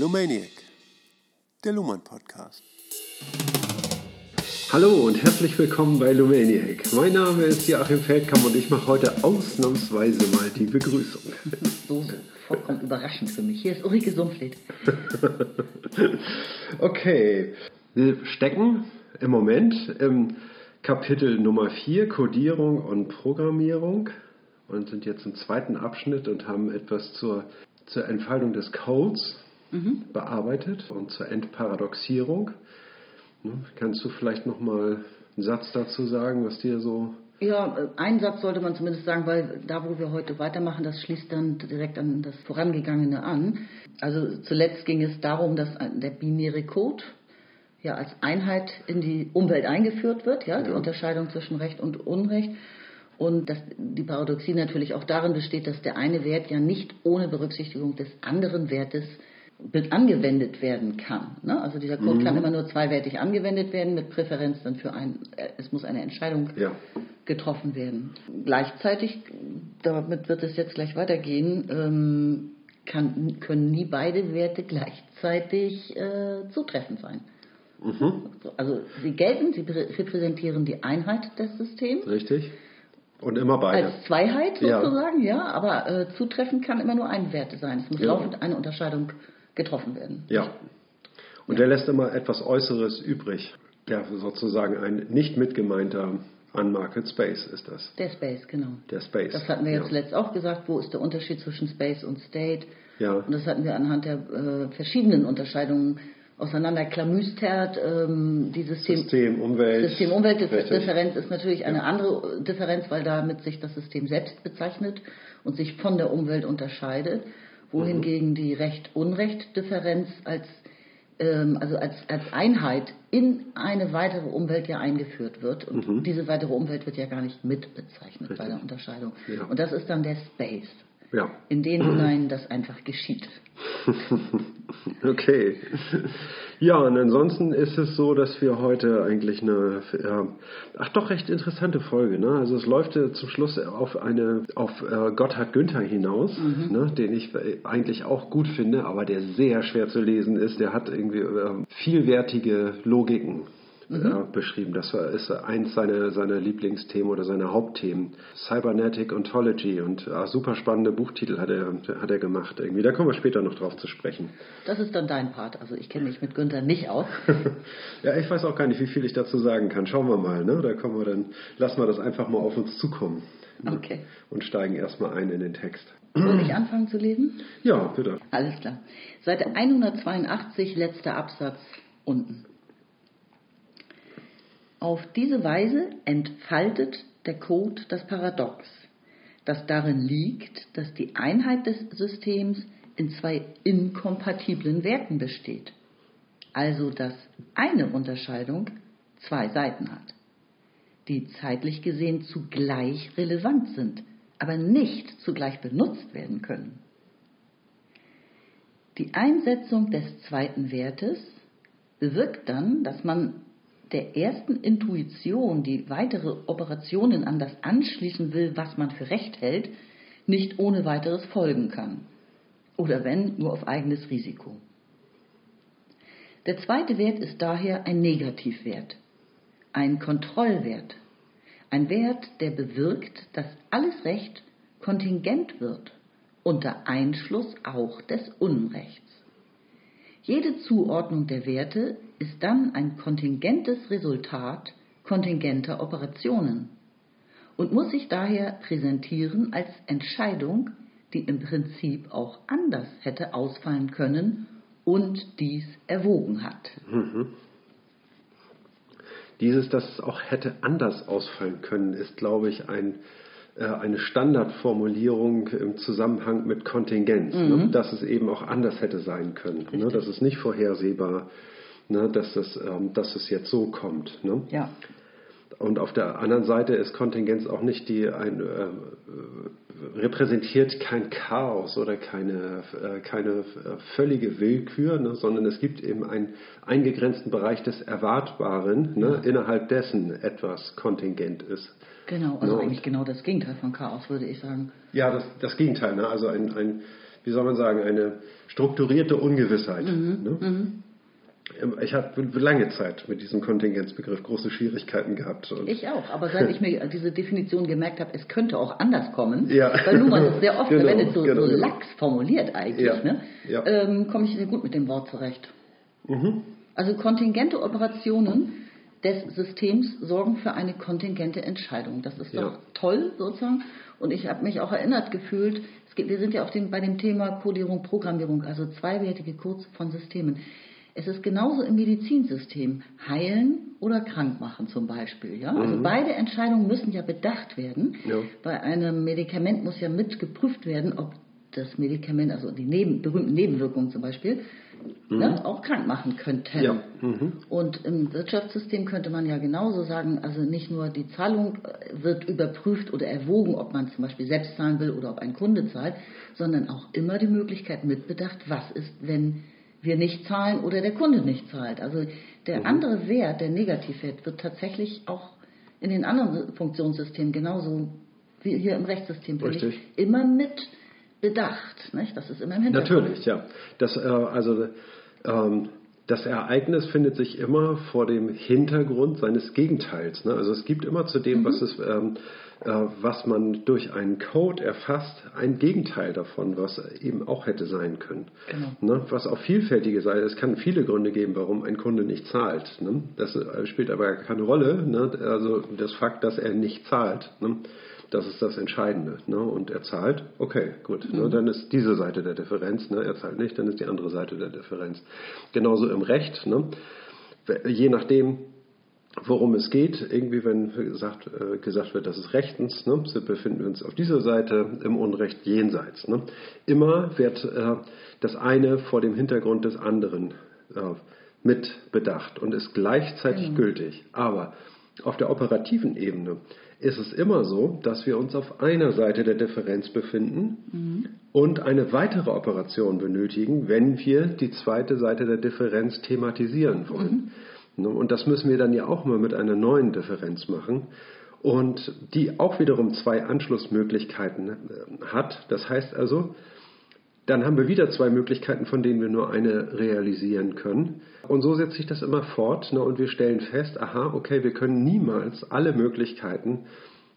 Lumaniac, der Luhmann Podcast. Hallo und herzlich willkommen bei Lumaniac. Mein Name ist Joachim Feldkamp und ich mache heute ausnahmsweise mal die Begrüßung. So, so, vollkommen überraschend für mich. Hier ist Ulrike Sumpflied. okay, wir stecken im Moment im Kapitel Nummer 4, Codierung und Programmierung und sind jetzt im zweiten Abschnitt und haben etwas zur, zur Entfaltung des Codes mhm. bearbeitet und zur Entparadoxierung. Ne, kannst du vielleicht noch mal einen Satz dazu sagen, was dir so ja, einen Satz sollte man zumindest sagen, weil da, wo wir heute weitermachen, das schließt dann direkt an das Vorangegangene an. Also zuletzt ging es darum, dass der binäre Code ja als Einheit in die Umwelt eingeführt wird, ja, ja. die Unterscheidung zwischen Recht und Unrecht. Und dass die Paradoxie natürlich auch darin besteht, dass der eine Wert ja nicht ohne Berücksichtigung des anderen Wertes angewendet werden kann. Ne? Also dieser Code mhm. kann immer nur zweiwertig angewendet werden, mit Präferenz dann für ein, äh, es muss eine Entscheidung ja. getroffen werden. Gleichzeitig, damit wird es jetzt gleich weitergehen, ähm, kann, können nie beide Werte gleichzeitig äh, zutreffend sein. Mhm. Also sie gelten, sie repräsentieren die Einheit des Systems. Richtig. Und immer beide. Als Zweiheit sozusagen, ja, ja aber äh, zutreffend kann immer nur ein Wert sein. Es muss ja. laufend eine Unterscheidung getroffen werden. Ja. Und ja. der lässt immer etwas Äußeres übrig. Der sozusagen ein nicht mitgemeinter Unmarket Space ist das. Der Space, genau. Der Space. Das hatten wir ja zuletzt auch gesagt. Wo ist der Unterschied zwischen Space und State? Ja. Und das hatten wir anhand der äh, verschiedenen Unterscheidungen auseinanderklamüstert. Ähm, die System, System Umwelt. System Umwelt Differenz ist natürlich eine ja. andere Differenz, weil damit sich das System selbst bezeichnet und sich von der Umwelt unterscheidet wohingegen mhm. die Recht-Unrecht-Differenz als, ähm, also als, als Einheit in eine weitere Umwelt ja eingeführt wird. Und mhm. diese weitere Umwelt wird ja gar nicht mitbezeichnet Richtig. bei der Unterscheidung. Ja. Und das ist dann der Space, ja. in den hinein das einfach geschieht. okay. Ja, und ansonsten ist es so, dass wir heute eigentlich eine, ja, ach doch, recht interessante Folge. Ne? Also es läuft ja zum Schluss auf eine, auf äh, Gotthard Günther hinaus, mhm. ne? den ich eigentlich auch gut finde, aber der sehr schwer zu lesen ist. Der hat irgendwie äh, vielwertige Logiken mhm. beschrieben. Das war, ist eins seiner, seiner Lieblingsthemen oder seiner Hauptthemen. Cybernetic Ontology und äh, super spannende Buchtitel hat er, hat er gemacht. Irgendwie. Da kommen wir später noch drauf zu sprechen. Das ist dann dein Part. Also ich kenne mich mit Günther nicht aus. ja, ich weiß auch gar nicht, wie viel ich dazu sagen kann. Schauen wir mal. Ne? Da kommen wir dann, lassen wir das einfach mal auf uns zukommen. Ne? Okay. Und steigen erstmal ein in den Text. Soll ich anfangen zu lesen? Ja, bitte. Alles klar. Seite 182, letzter Absatz unten. Auf diese Weise entfaltet der Code das Paradox, das darin liegt, dass die Einheit des Systems in zwei inkompatiblen Werten besteht, also dass eine Unterscheidung zwei Seiten hat, die zeitlich gesehen zugleich relevant sind, aber nicht zugleich benutzt werden können. Die Einsetzung des zweiten Wertes bewirkt dann, dass man der ersten Intuition, die weitere Operationen an das anschließen will, was man für recht hält, nicht ohne weiteres folgen kann. Oder wenn, nur auf eigenes Risiko. Der zweite Wert ist daher ein Negativwert, ein Kontrollwert, ein Wert, der bewirkt, dass alles Recht kontingent wird, unter Einschluss auch des Unrechts. Jede Zuordnung der Werte ist dann ein kontingentes Resultat kontingenter Operationen und muss sich daher präsentieren als Entscheidung, die im Prinzip auch anders hätte ausfallen können und dies erwogen hat. Mhm. Dieses, dass es auch hätte anders ausfallen können, ist, glaube ich, ein, äh, eine Standardformulierung im Zusammenhang mit Kontingenz, ne? mhm. ne? dass es eben auch anders hätte sein können, ne? dass es nicht vorhersehbar ne, dass, es, ähm, dass es jetzt so kommt. Ne? Ja. Und auf der anderen Seite ist Kontingenz auch nicht die, ein, äh, repräsentiert kein Chaos oder keine, äh, keine völlige Willkür, ne, sondern es gibt eben einen eingegrenzten Bereich des Erwartbaren, ne, ja. innerhalb dessen etwas kontingent ist. Genau, also ne, eigentlich genau das Gegenteil von Chaos, würde ich sagen. Ja, das, das Gegenteil. Ne? Also ein, ein wie soll man sagen, eine strukturierte Ungewissheit. Mhm. Mhm. Ich habe lange Zeit mit diesem Kontingenzbegriff große Schwierigkeiten gehabt. Ich auch, aber seit ich mir diese Definition gemerkt habe, es könnte auch anders kommen, Ja. weil Luhmann das sehr oft Genau, verwendet, so, genau, so genau. lax formuliert eigentlich, Ja, ne? ja. ähm, komme ich sehr gut mit dem Wort zurecht. Mhm. Also kontingente Operationen des Systems sorgen für eine kontingente Entscheidung. Das ist doch toll sozusagen. Und ich habe mich auch erinnert gefühlt, geht, wir sind ja auf dem, bei dem Thema Codierung, Programmierung, also zweiwertige Codes von Systemen. Es ist genauso im Medizinsystem. Heilen oder krank machen zum Beispiel. Ja? Also beide Entscheidungen müssen ja bedacht werden. Ja. Bei einem Medikament muss ja mit geprüft werden, ob das Medikament, also die Neben, berühmten Nebenwirkungen zum Beispiel, ne, auch krank machen könnten. Ja. Mhm. Und im Wirtschaftssystem könnte man ja genauso sagen, also nicht nur die Zahlung äh, wird überprüft oder erwogen, ob man zum Beispiel selbst zahlen will oder ob ein Kunde zahlt, sondern auch immer die Möglichkeit mitbedacht, was ist, wenn wir nicht zahlen oder der Kunde nicht zahlt. Also der andere Wert, der Negativwert, wird tatsächlich auch in den anderen Funktionssystemen genauso wie hier im Rechtssystem ich, immer mit bedacht. Nicht? Das ist immer im Hintergrund. Natürlich, ja. Das, äh, also, ähm, das Ereignis findet sich immer vor dem Hintergrund seines Gegenteils. Ne? Also es gibt immer zu dem, was, es, ähm, äh, was man durch einen Code erfasst, ein Gegenteil davon, was eben auch hätte sein können. Genau. Ne? Was auch vielfältige sei. Es kann viele Gründe geben, warum ein Kunde nicht zahlt. Ne? Das äh, spielt aber keine Rolle. Ne? Also das Fakt, dass er nicht zahlt. Das ist das Entscheidende. Und er zahlt, okay, gut. Ne? Dann ist diese Seite der Differenz. Er zahlt nicht, dann ist die andere Seite der Differenz. Genauso im Recht. Je nachdem, worum es geht, irgendwie, wenn gesagt, äh, gesagt wird, das ist rechtens, ne? so befinden wir uns auf dieser Seite, im Unrecht jenseits. Ne? Immer wird äh, das eine vor dem Hintergrund des anderen äh, mit bedacht und ist gleichzeitig gültig. Aber auf der operativen Ebene ist es immer so, dass wir uns auf einer Seite der Differenz befinden und eine weitere Operation benötigen, wenn wir die zweite Seite der Differenz thematisieren wollen. Und das müssen wir dann ja auch mal mit einer neuen Differenz machen. Und die auch wiederum zwei Anschlussmöglichkeiten äh, hat. Das heißt also, dann haben wir wieder zwei Möglichkeiten, von denen wir nur eine realisieren können. Und so setzt sich das immer fort. Ne? Und wir stellen fest, aha, okay, wir können niemals alle Möglichkeiten,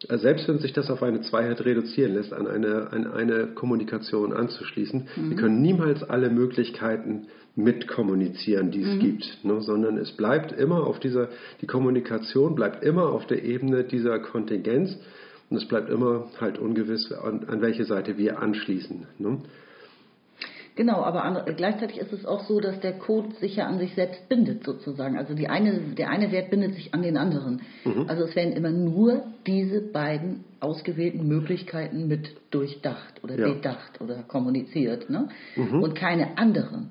äh, selbst wenn sich das auf eine Zweiheit reduzieren lässt, an eine, an eine Kommunikation anzuschließen, wir können niemals alle Möglichkeiten mitkommunizieren, die es gibt, ne? sondern es bleibt immer auf dieser, die Kommunikation bleibt immer auf der Ebene dieser Kontingenz und es bleibt immer halt ungewiss, an, an welche Seite wir anschließen. Ne? Genau, aber gleichzeitig ist es auch so, dass der Code sich ja an sich selbst bindet sozusagen. Also die eine, der eine Wert bindet sich an den anderen. Also es werden immer nur diese beiden ausgewählten Möglichkeiten mit durchdacht oder Ja. bedacht oder kommuniziert. Ne? Und keine anderen.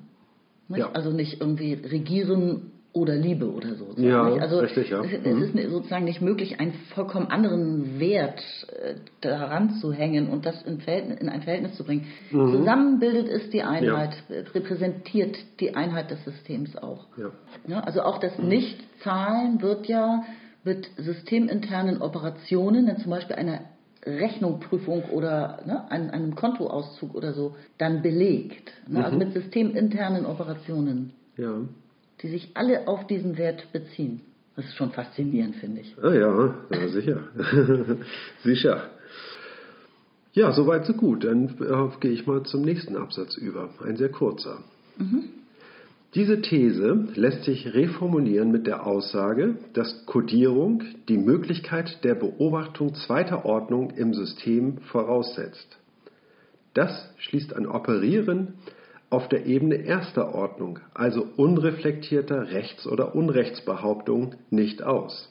Nicht? Ja. Also nicht irgendwie regieren oder Liebe oder so. Ja, nicht? also richtig, ja. Es, es Mhm. ist sozusagen nicht möglich, einen vollkommen anderen Wert äh, daran zu hängen und das in, Verhältnis, in ein Verhältnis zu bringen. Mhm. Zusammen bildet es die Einheit, äh, repräsentiert die Einheit des Systems auch. Ja. Ja, also auch das Nichtzahlen wird ja mit systeminternen Operationen, zum Beispiel einer Rechnungprüfung oder ne, einem, einem Kontoauszug oder so, dann belegt. Ne? Also mit systeminternen Operationen, Ja. die sich alle auf diesen Wert beziehen. Das ist schon faszinierend, finde ich. Ah ja, ja sicher. sicher. Ja, soweit so gut. Dann äh, gehe ich mal zum nächsten Absatz über. Ein sehr kurzer. Diese These lässt sich reformulieren mit der Aussage, dass Codierung die Möglichkeit der Beobachtung zweiter Ordnung im System voraussetzt. Das schließt ein Operieren auf der Ebene erster Ordnung, also unreflektierter Rechts- oder Unrechtsbehauptungen, nicht aus.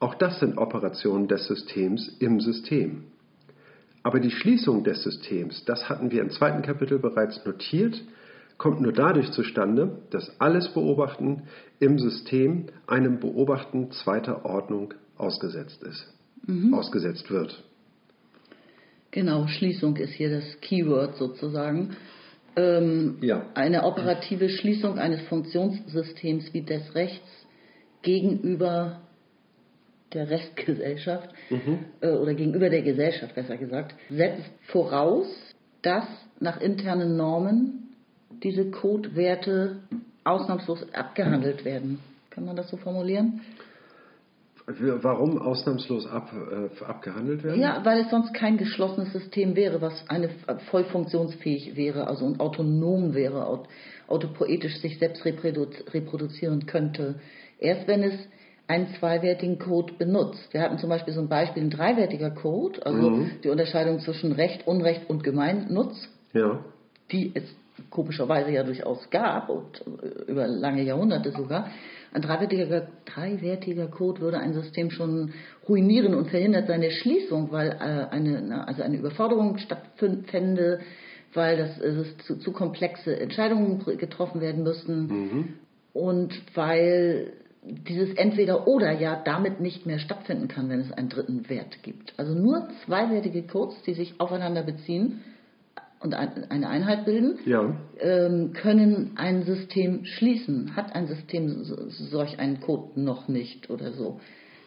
Auch das sind Operationen des Systems im System. Aber die Schließung des Systems, das hatten wir im zweiten Kapitel bereits notiert, kommt nur dadurch zustande, dass alles Beobachten im System einem Beobachten zweiter Ordnung ausgesetzt ist, ausgesetzt wird. Genau, Schließung ist hier das Keyword sozusagen. Ähm, Ja. Eine operative Schließung eines Funktionssystems wie des Rechts gegenüber der Restgesellschaft äh, oder gegenüber der Gesellschaft besser gesagt, setzt voraus, dass nach internen Normen diese Codewerte ausnahmslos abgehandelt werden. Kann man das so formulieren? Warum ausnahmslos ab, äh, abgehandelt werden? Ja, weil es sonst kein geschlossenes System wäre, was eine voll funktionsfähig wäre, also und autonom wäre, aut, autopoetisch sich selbst reproduzieren könnte. Erst wenn es einen zweiwertigen Code benutzt. Wir hatten zum Beispiel so ein Beispiel, ein dreiwertiger Code, also mhm. die Unterscheidung zwischen Recht, Unrecht und Gemeinnutz, ja. die es komischerweise ja durchaus gab und äh, über lange Jahrhunderte sogar. Ein dreiwertiger, dreiwertiger Code würde ein System schon ruinieren und verhindert seine Schließung, weil äh, eine, also eine Überforderung stattfände, weil das, es zu, zu komplexe Entscheidungen getroffen werden müssten mhm. und weil dieses Entweder-Oder ja damit nicht mehr stattfinden kann, wenn es einen dritten Wert gibt. Also nur zweiwertige Codes, die sich aufeinander beziehen und eine Einheit bilden, ja. ähm, können ein System schließen. Hat ein System solch einen Code noch nicht oder so?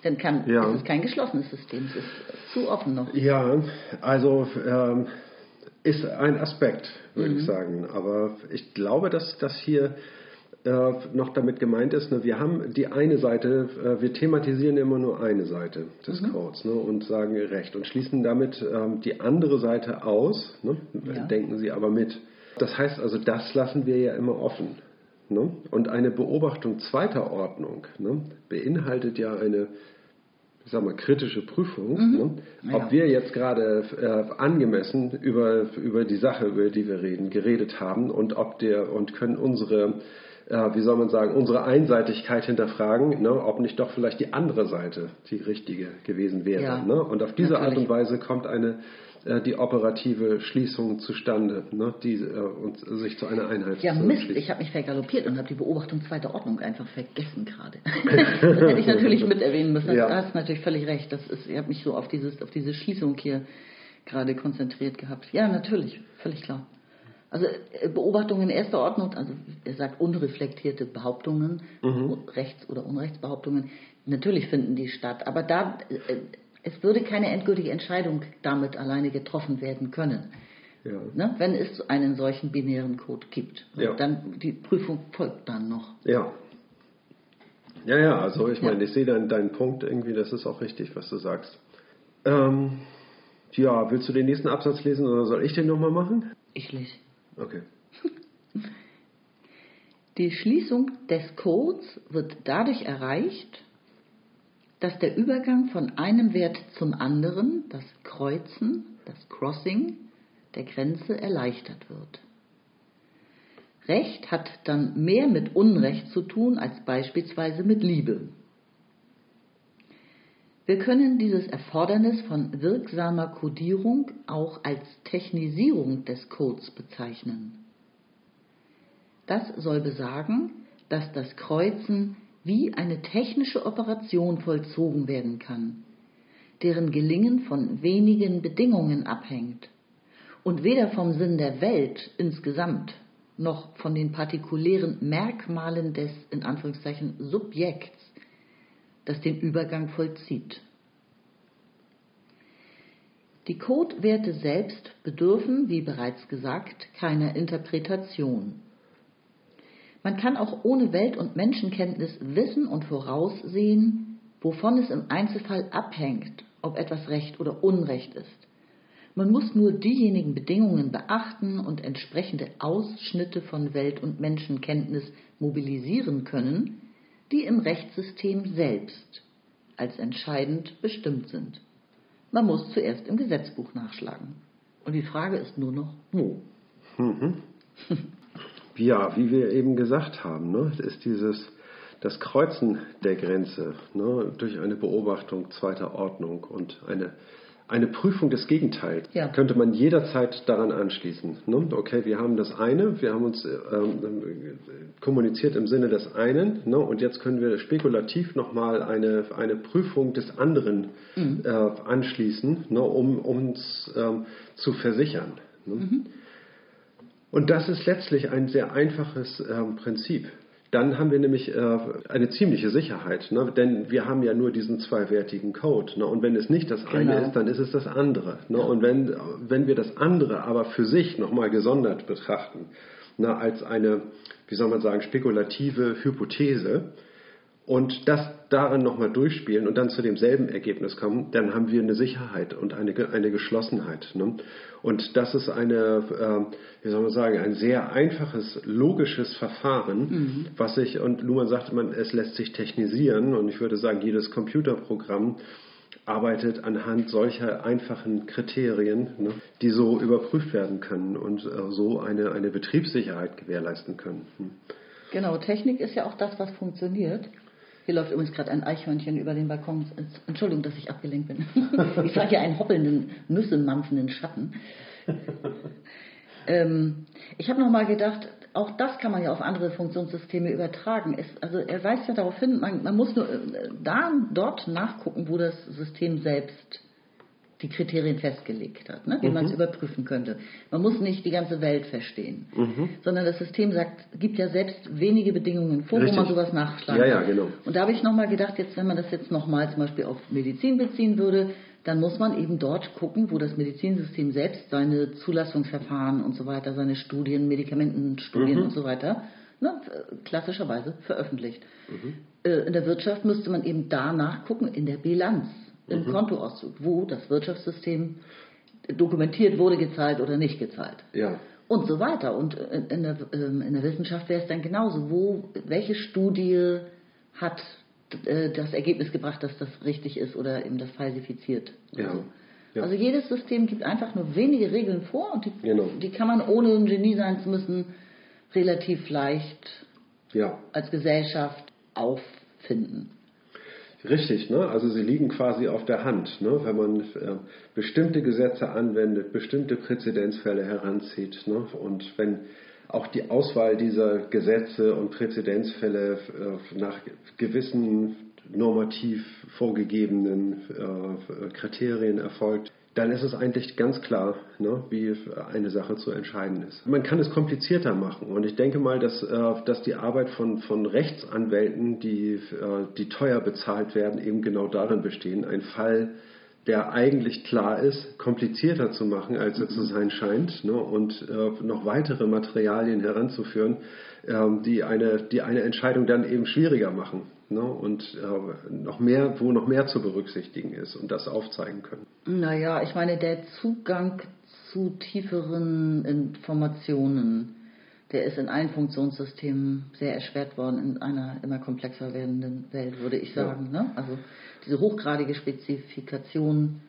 Dann kann, ja. ist es kein geschlossenes System, es ist zu offen noch. Ja, also ähm, ist ein Aspekt, würde mhm. ich sagen. Aber ich glaube, dass das hier äh, noch damit gemeint ist, ne, wir haben die eine Seite, äh, wir thematisieren immer nur eine Seite des mhm. Codes ne, und sagen Recht und schließen damit ähm, die andere Seite aus, ne, ja. denken sie aber mit. Das heißt also, das lassen wir ja immer offen. Ne? Und eine Beobachtung zweiter Ordnung ne, beinhaltet ja eine ich sag mal, kritische Prüfung, mhm. ne? ob ja. wir jetzt gerade äh, angemessen über, über die Sache, über die wir reden, geredet haben und ob der und können unsere äh, wie soll man sagen, unsere Einseitigkeit hinterfragen, ne, ob nicht doch vielleicht die andere Seite die richtige gewesen wäre. Ja, ne? Und auf diese natürlich. Art und Weise kommt eine äh, die operative Schließung zustande, ne, die äh, und sich zu einer Einheit Ja, Mist, ich habe mich vergaloppiert und habe die Beobachtung zweiter Ordnung einfach vergessen gerade. das hätte ich natürlich mit erwähnen müssen. Ja. Du hast natürlich völlig recht. Das ist, ich habe mich so auf, dieses, auf diese Schließung hier gerade konzentriert gehabt. Ja, natürlich, völlig klar. Also äh, Beobachtungen erster Ordnung, also er sagt unreflektierte Behauptungen, mhm. Rechts- oder Unrechtsbehauptungen, natürlich finden die statt. Aber da, äh, es würde keine endgültige Entscheidung damit alleine getroffen werden können. Ja. Ne, wenn es einen solchen binären Code gibt. Ja. Dann die Prüfung folgt dann noch. Ja. Ja, ja, also ich meine, ich sehe deinen, deinen Punkt irgendwie, das ist auch richtig, was du sagst. Ähm, ja, willst du den nächsten Absatz lesen oder soll ich den nochmal machen? Ich lese. Okay. Die Schließung des Codes wird dadurch erreicht, dass der Übergang von einem Wert zum anderen, das Kreuzen, das Crossing der Grenze erleichtert wird. Recht hat dann mehr mit Unrecht zu tun als beispielsweise mit Liebe. Wir können dieses Erfordernis von wirksamer Codierung auch als Technisierung des Codes bezeichnen. Das soll besagen, dass das Kreuzen wie eine technische Operation vollzogen werden kann, deren Gelingen von wenigen Bedingungen abhängt und weder vom Sinn der Welt insgesamt noch von den partikulären Merkmalen des in Anführungszeichen Subjekts das den Übergang vollzieht. Die Codewerte selbst bedürfen, wie bereits gesagt, keiner Interpretation. Man kann auch ohne Welt- und Menschenkenntnis wissen und voraussehen, wovon es im Einzelfall abhängt, ob etwas Recht oder Unrecht ist. Man muss nur diejenigen Bedingungen beachten und entsprechende Ausschnitte von Welt- und Menschenkenntnis mobilisieren können, die im Rechtssystem selbst als entscheidend bestimmt sind. Man muss zuerst im Gesetzbuch nachschlagen. Und die Frage ist nur noch, wo? Mhm. Ja, wie wir eben gesagt haben, ne, ist dieses das Kreuzen der Grenze ne, durch eine Beobachtung zweiter Ordnung und eine eine Prüfung des Gegenteils ja. könnte man jederzeit daran anschließen. Ne? Okay, wir haben das eine, wir haben uns ähm, kommuniziert im Sinne des einen ne? und jetzt können wir spekulativ nochmal eine, eine Prüfung des anderen mhm. äh, anschließen, ne? um uns ähm, zu versichern. Ne? Mhm. Und das ist letztlich ein sehr einfaches ähm, Prinzip. Dann haben wir nämlich äh, eine ziemliche Sicherheit, ne? denn wir haben ja nur diesen zweiwertigen Code. Ne? Und wenn es nicht das eine Genau. ist, dann ist es das andere. Ne? Und wenn, wenn wir das andere aber für sich nochmal gesondert betrachten, ne? als eine, wie soll man sagen, spekulative Hypothese, und das darin nochmal durchspielen und dann zu demselben Ergebnis kommen, dann haben wir eine Sicherheit und eine, eine Geschlossenheit. Ne? Und das ist eine, äh, wie soll man sagen, ein sehr einfaches, logisches Verfahren, was sich, und Luhmann sagte man, es lässt sich technisieren und ich würde sagen, jedes Computerprogramm arbeitet anhand solcher einfachen Kriterien, ne, die so überprüft werden können und äh, so eine, eine Betriebssicherheit gewährleisten können. Hm. Genau, Technik ist ja auch das, was funktioniert. Hier läuft übrigens gerade ein Eichhörnchen über den Balkon. Entschuldigung, dass ich abgelenkt bin. Ich sage hier einen hoppelnden, nüssemampfenden Schatten. Ähm, ich habe noch mal gedacht, auch das kann man ja auf andere Funktionssysteme übertragen. Es, also er weist ja darauf hin, man, man muss nur äh, da, dort nachgucken, wo das System selbst die Kriterien festgelegt hat, ne? wie man es überprüfen könnte. Man muss nicht die ganze Welt verstehen, sondern das System sagt, gibt ja selbst wenige Bedingungen vor, Richtig. wo man sowas nachschlagen Ja, ja, kann. genau. Und da habe ich nochmal gedacht, jetzt, wenn man das jetzt nochmal zum Beispiel auf Medizin beziehen würde, dann muss man eben dort gucken, wo das Medizinsystem selbst seine Zulassungsverfahren und so weiter, seine Studien, Medikamentenstudien Mhm. und so weiter, ne, klassischerweise veröffentlicht. Mhm. Äh, In der Wirtschaft müsste man eben da nachgucken, in der Bilanz, im Mhm. Kontoauszug, wo das Wirtschaftssystem dokumentiert wurde, gezahlt oder nicht gezahlt Ja, und so weiter. Und äh, in der, ähm, in der Wissenschaft wäre es dann genauso. Wo, welche Studie hat äh, das Ergebnis gebracht, dass das richtig ist oder eben das falsifiziert? Ja. Also, Ja. also jedes System gibt einfach nur wenige Regeln vor und die, Genau. die kann man, ohne ein Genie sein zu müssen, relativ leicht ja. als Gesellschaft auffinden. Richtig, ne? also sie liegen quasi auf der Hand. Ne? Wenn man äh, bestimmte Gesetze anwendet, bestimmte Präzedenzfälle heranzieht ne? und wenn auch die Auswahl dieser Gesetze und Präzedenzfälle äh, nach gewissen normativ vorgegebenen äh, Kriterien erfolgt, dann ist es eigentlich ganz klar, ne, wie eine Sache zu entscheiden ist. Man kann es komplizierter machen und ich denke mal, dass, äh, dass die Arbeit von, von Rechtsanwälten, die, äh, die teuer bezahlt werden, eben genau darin bestehen, einen Fall, der eigentlich klar ist, komplizierter zu machen, als er zu sein scheint ne, und äh, noch weitere Materialien heranzuführen, die, eine, die eine Entscheidung dann eben schwieriger machen. Ne, und äh, noch mehr, wo noch mehr zu berücksichtigen ist und das aufzeigen können. Naja, ich meine, der Zugang zu tieferen Informationen, der ist in allen Funktionssystemen sehr erschwert worden in einer immer komplexer werdenden Welt, würde ich sagen. Ne? Also diese hochgradige Spezifikation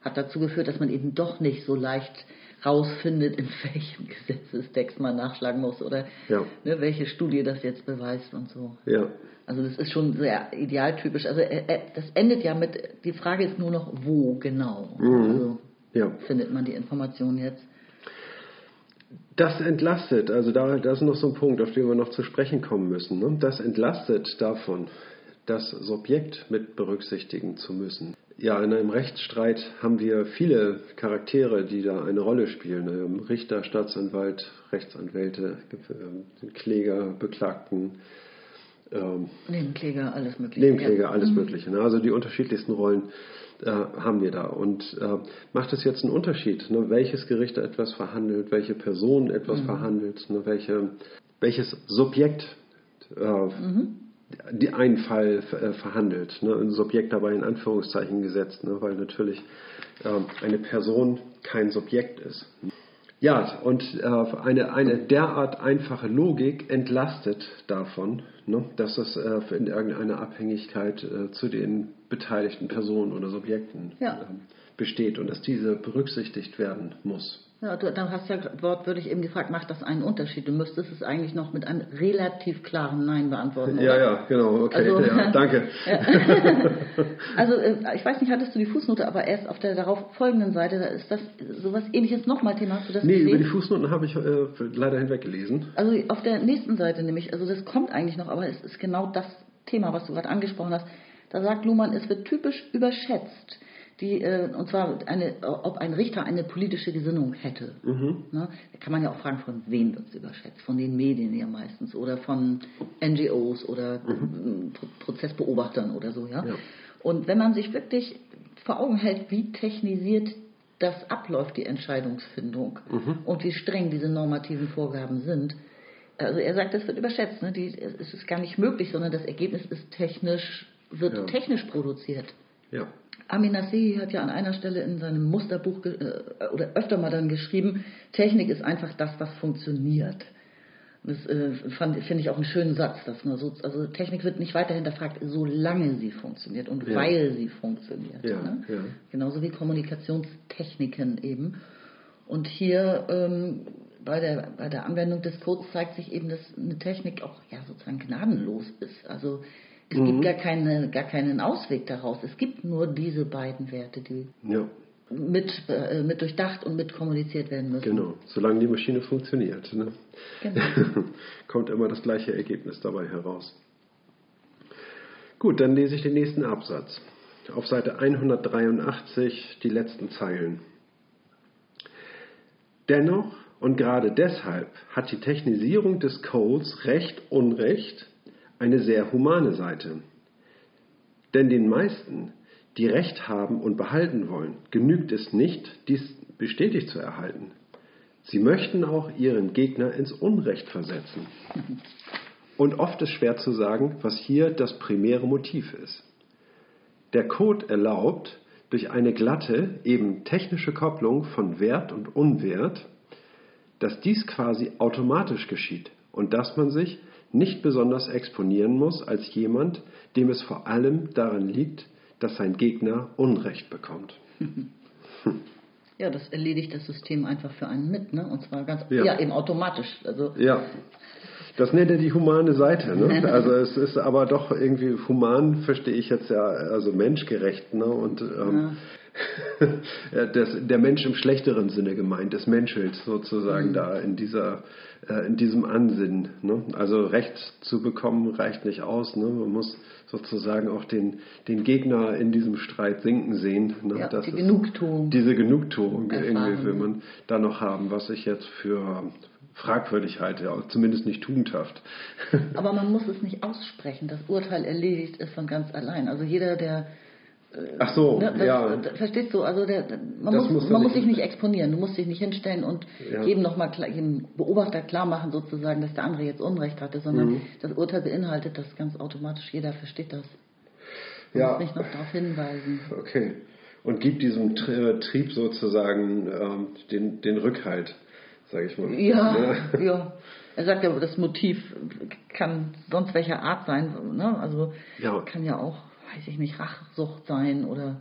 hat dazu geführt, dass man eben doch nicht so leicht rausfindet, in welchem Gesetzestext man nachschlagen muss oder Ja. ne, welche Studie das jetzt beweist und so. Ja, Also das ist schon sehr idealtypisch. Also äh, äh, das endet ja mit, die Frage ist nur noch, wo genau. Also ja. findet man die Information jetzt. Das entlastet, also da, das ist noch so ein Punkt, auf den wir noch zu sprechen kommen müssen. Ne? Das entlastet davon, das Subjekt mit berücksichtigen zu müssen. Ja, in einem Rechtsstreit haben wir viele Charaktere, die da eine Rolle spielen. Ähm, Richter, Staatsanwalt, Rechtsanwälte, ähm, Kläger, Beklagten, ähm, Nebenkläger, alles mögliche. Nebenkläger, Ja. alles Mögliche. Ne? Also die unterschiedlichsten Rollen äh, haben wir da. Und äh, macht es jetzt einen Unterschied, ne? welches Gericht etwas verhandelt, welche Person etwas verhandelt, ne? welche, welches Subjekt äh, die einen Fall äh, verhandelt. Ne? Ein Subjekt dabei in Anführungszeichen gesetzt, ne? weil natürlich äh, eine Person kein Subjekt ist. Ja, und äh, eine, eine derart einfache Logik entlastet davon, ne, dass es äh, in irgendeiner Abhängigkeit äh, zu den beteiligten Personen oder Subjekten Ja. ähm, besteht und dass diese berücksichtigt werden muss. Ja, du, dann hast ja wortwörtlich eben gefragt, macht das einen Unterschied? Du müsstest es eigentlich noch mit einem relativ klaren Nein beantworten. Ja, oder? ja, genau, okay, Also- ja, danke. Also äh, ich weiß nicht, hattest du die Fußnote, aber erst auf der darauf folgenden Seite, da ist das sowas ähnliches nochmal Thema. Hast du das Nee, gesehen? über die Fußnoten habe ich äh, leider hinweggelesen. Also auf der nächsten Seite nämlich, also das kommt eigentlich noch, aber es ist genau das Thema, was du gerade angesprochen hast. Da sagt Luhmann, es wird typisch überschätzt, die, äh, und zwar eine, ob ein Richter eine politische Gesinnung hätte. Mhm. Ne? Da kann man ja auch fragen, von wem wird es überschätzt? Von den Medien ja meistens oder von NGOs oder mhm. Pro Prozessbeobachtern oder so. Ja? Ja. Und wenn man sich wirklich vor Augen hält, wie technisiert das abläuft, die Entscheidungsfindung Mhm. und wie streng diese normativen Vorgaben sind, also er sagt, das wird überschätzt. Ne? Die, es ist gar nicht möglich, sondern das Ergebnis ist technisch, wird Ja. technisch produziert. Ja. Amin Nasehi hat ja an einer Stelle in seinem Musterbuch äh, oder öfter mal dann geschrieben, Technik ist einfach das, was funktioniert. Das äh, finde ich auch einen schönen Satz. Dass man so, also Technik wird nicht weiter hinterfragt, solange sie funktioniert und Ja. weil sie funktioniert. Ja, ne? ja. Genauso wie Kommunikationstechniken eben. Und hier ähm, bei, der, bei der Anwendung des Codes zeigt sich eben, dass eine Technik auch ja, sozusagen gnadenlos ist. Also es Mhm. gibt gar, keine, gar keinen Ausweg daraus. Es gibt nur diese beiden Werte, die Ja, mit, äh, mit durchdacht und mit kommuniziert werden müssen. genau. Solange die Maschine funktioniert, ne? Genau. kommt immer das gleiche Ergebnis dabei heraus. Gut, dann lese ich den nächsten Absatz. Auf Seite 183 die letzten Zeilen. Dennoch und gerade deshalb hat die Technisierung des Codes Recht Unrecht eine sehr humane Seite. Denn den meisten, die Recht haben und behalten wollen, genügt es nicht, dies bestätigt zu erhalten. Sie möchten auch ihren Gegner ins Unrecht versetzen. Und oft ist schwer zu sagen, was hier das primäre Motiv ist. Der Code erlaubt durch eine glatte, eben technische Kopplung von Wert und Unwert, dass dies quasi automatisch geschieht und dass man sich nicht besonders exponieren muss als jemand, dem es vor allem daran liegt, dass sein Gegner Unrecht bekommt. Ja, das erledigt das System einfach für einen mit, ne? Und zwar ganz, Ja. ja, eben automatisch. Also Ja, das nennt er die humane Seite. Ne? Also es ist aber doch irgendwie human, verstehe ich jetzt ja, also menschgerecht. Ne? Und ähm, ja, das, der Mensch im schlechteren Sinne gemeint, des Menschels sozusagen da in dieser äh, in diesem Ansinnen. Ne? Also Recht zu bekommen reicht nicht aus. Ne? Man muss sozusagen auch den, den Gegner in diesem Streit sinken sehen. Ne? Ja, Das die Genugtuung. Diese Genugtuung Erfahren. irgendwie will man da noch haben, was ich jetzt für fragwürdig halte, ja, zumindest nicht tugendhaft. Aber man muss es nicht aussprechen. Das Urteil erledigt ist von ganz allein. Also jeder, der. Ach so, Ne, das, ja. das, verstehst du? Also der, man, Das muss, man muss sich nicht exponieren. Du musst dich nicht hinstellen und Ja. jedem noch mal klar, jedem Beobachter klar machen, sozusagen, dass der andere jetzt Unrecht hatte, sondern Mhm. das Urteil beinhaltet das ganz automatisch. Jeder versteht das. Man Ja. muss nicht noch darauf hinweisen. Okay. Und gibt diesem Tri- Trieb sozusagen ähm, den, den Rückhalt, sage ich mal. Ja, ja. Er sagt ja, das Motiv kann sonst welcher Art sein. Ne? Also Ja. kann ja auch, weiß ich nicht, Rachsucht sein oder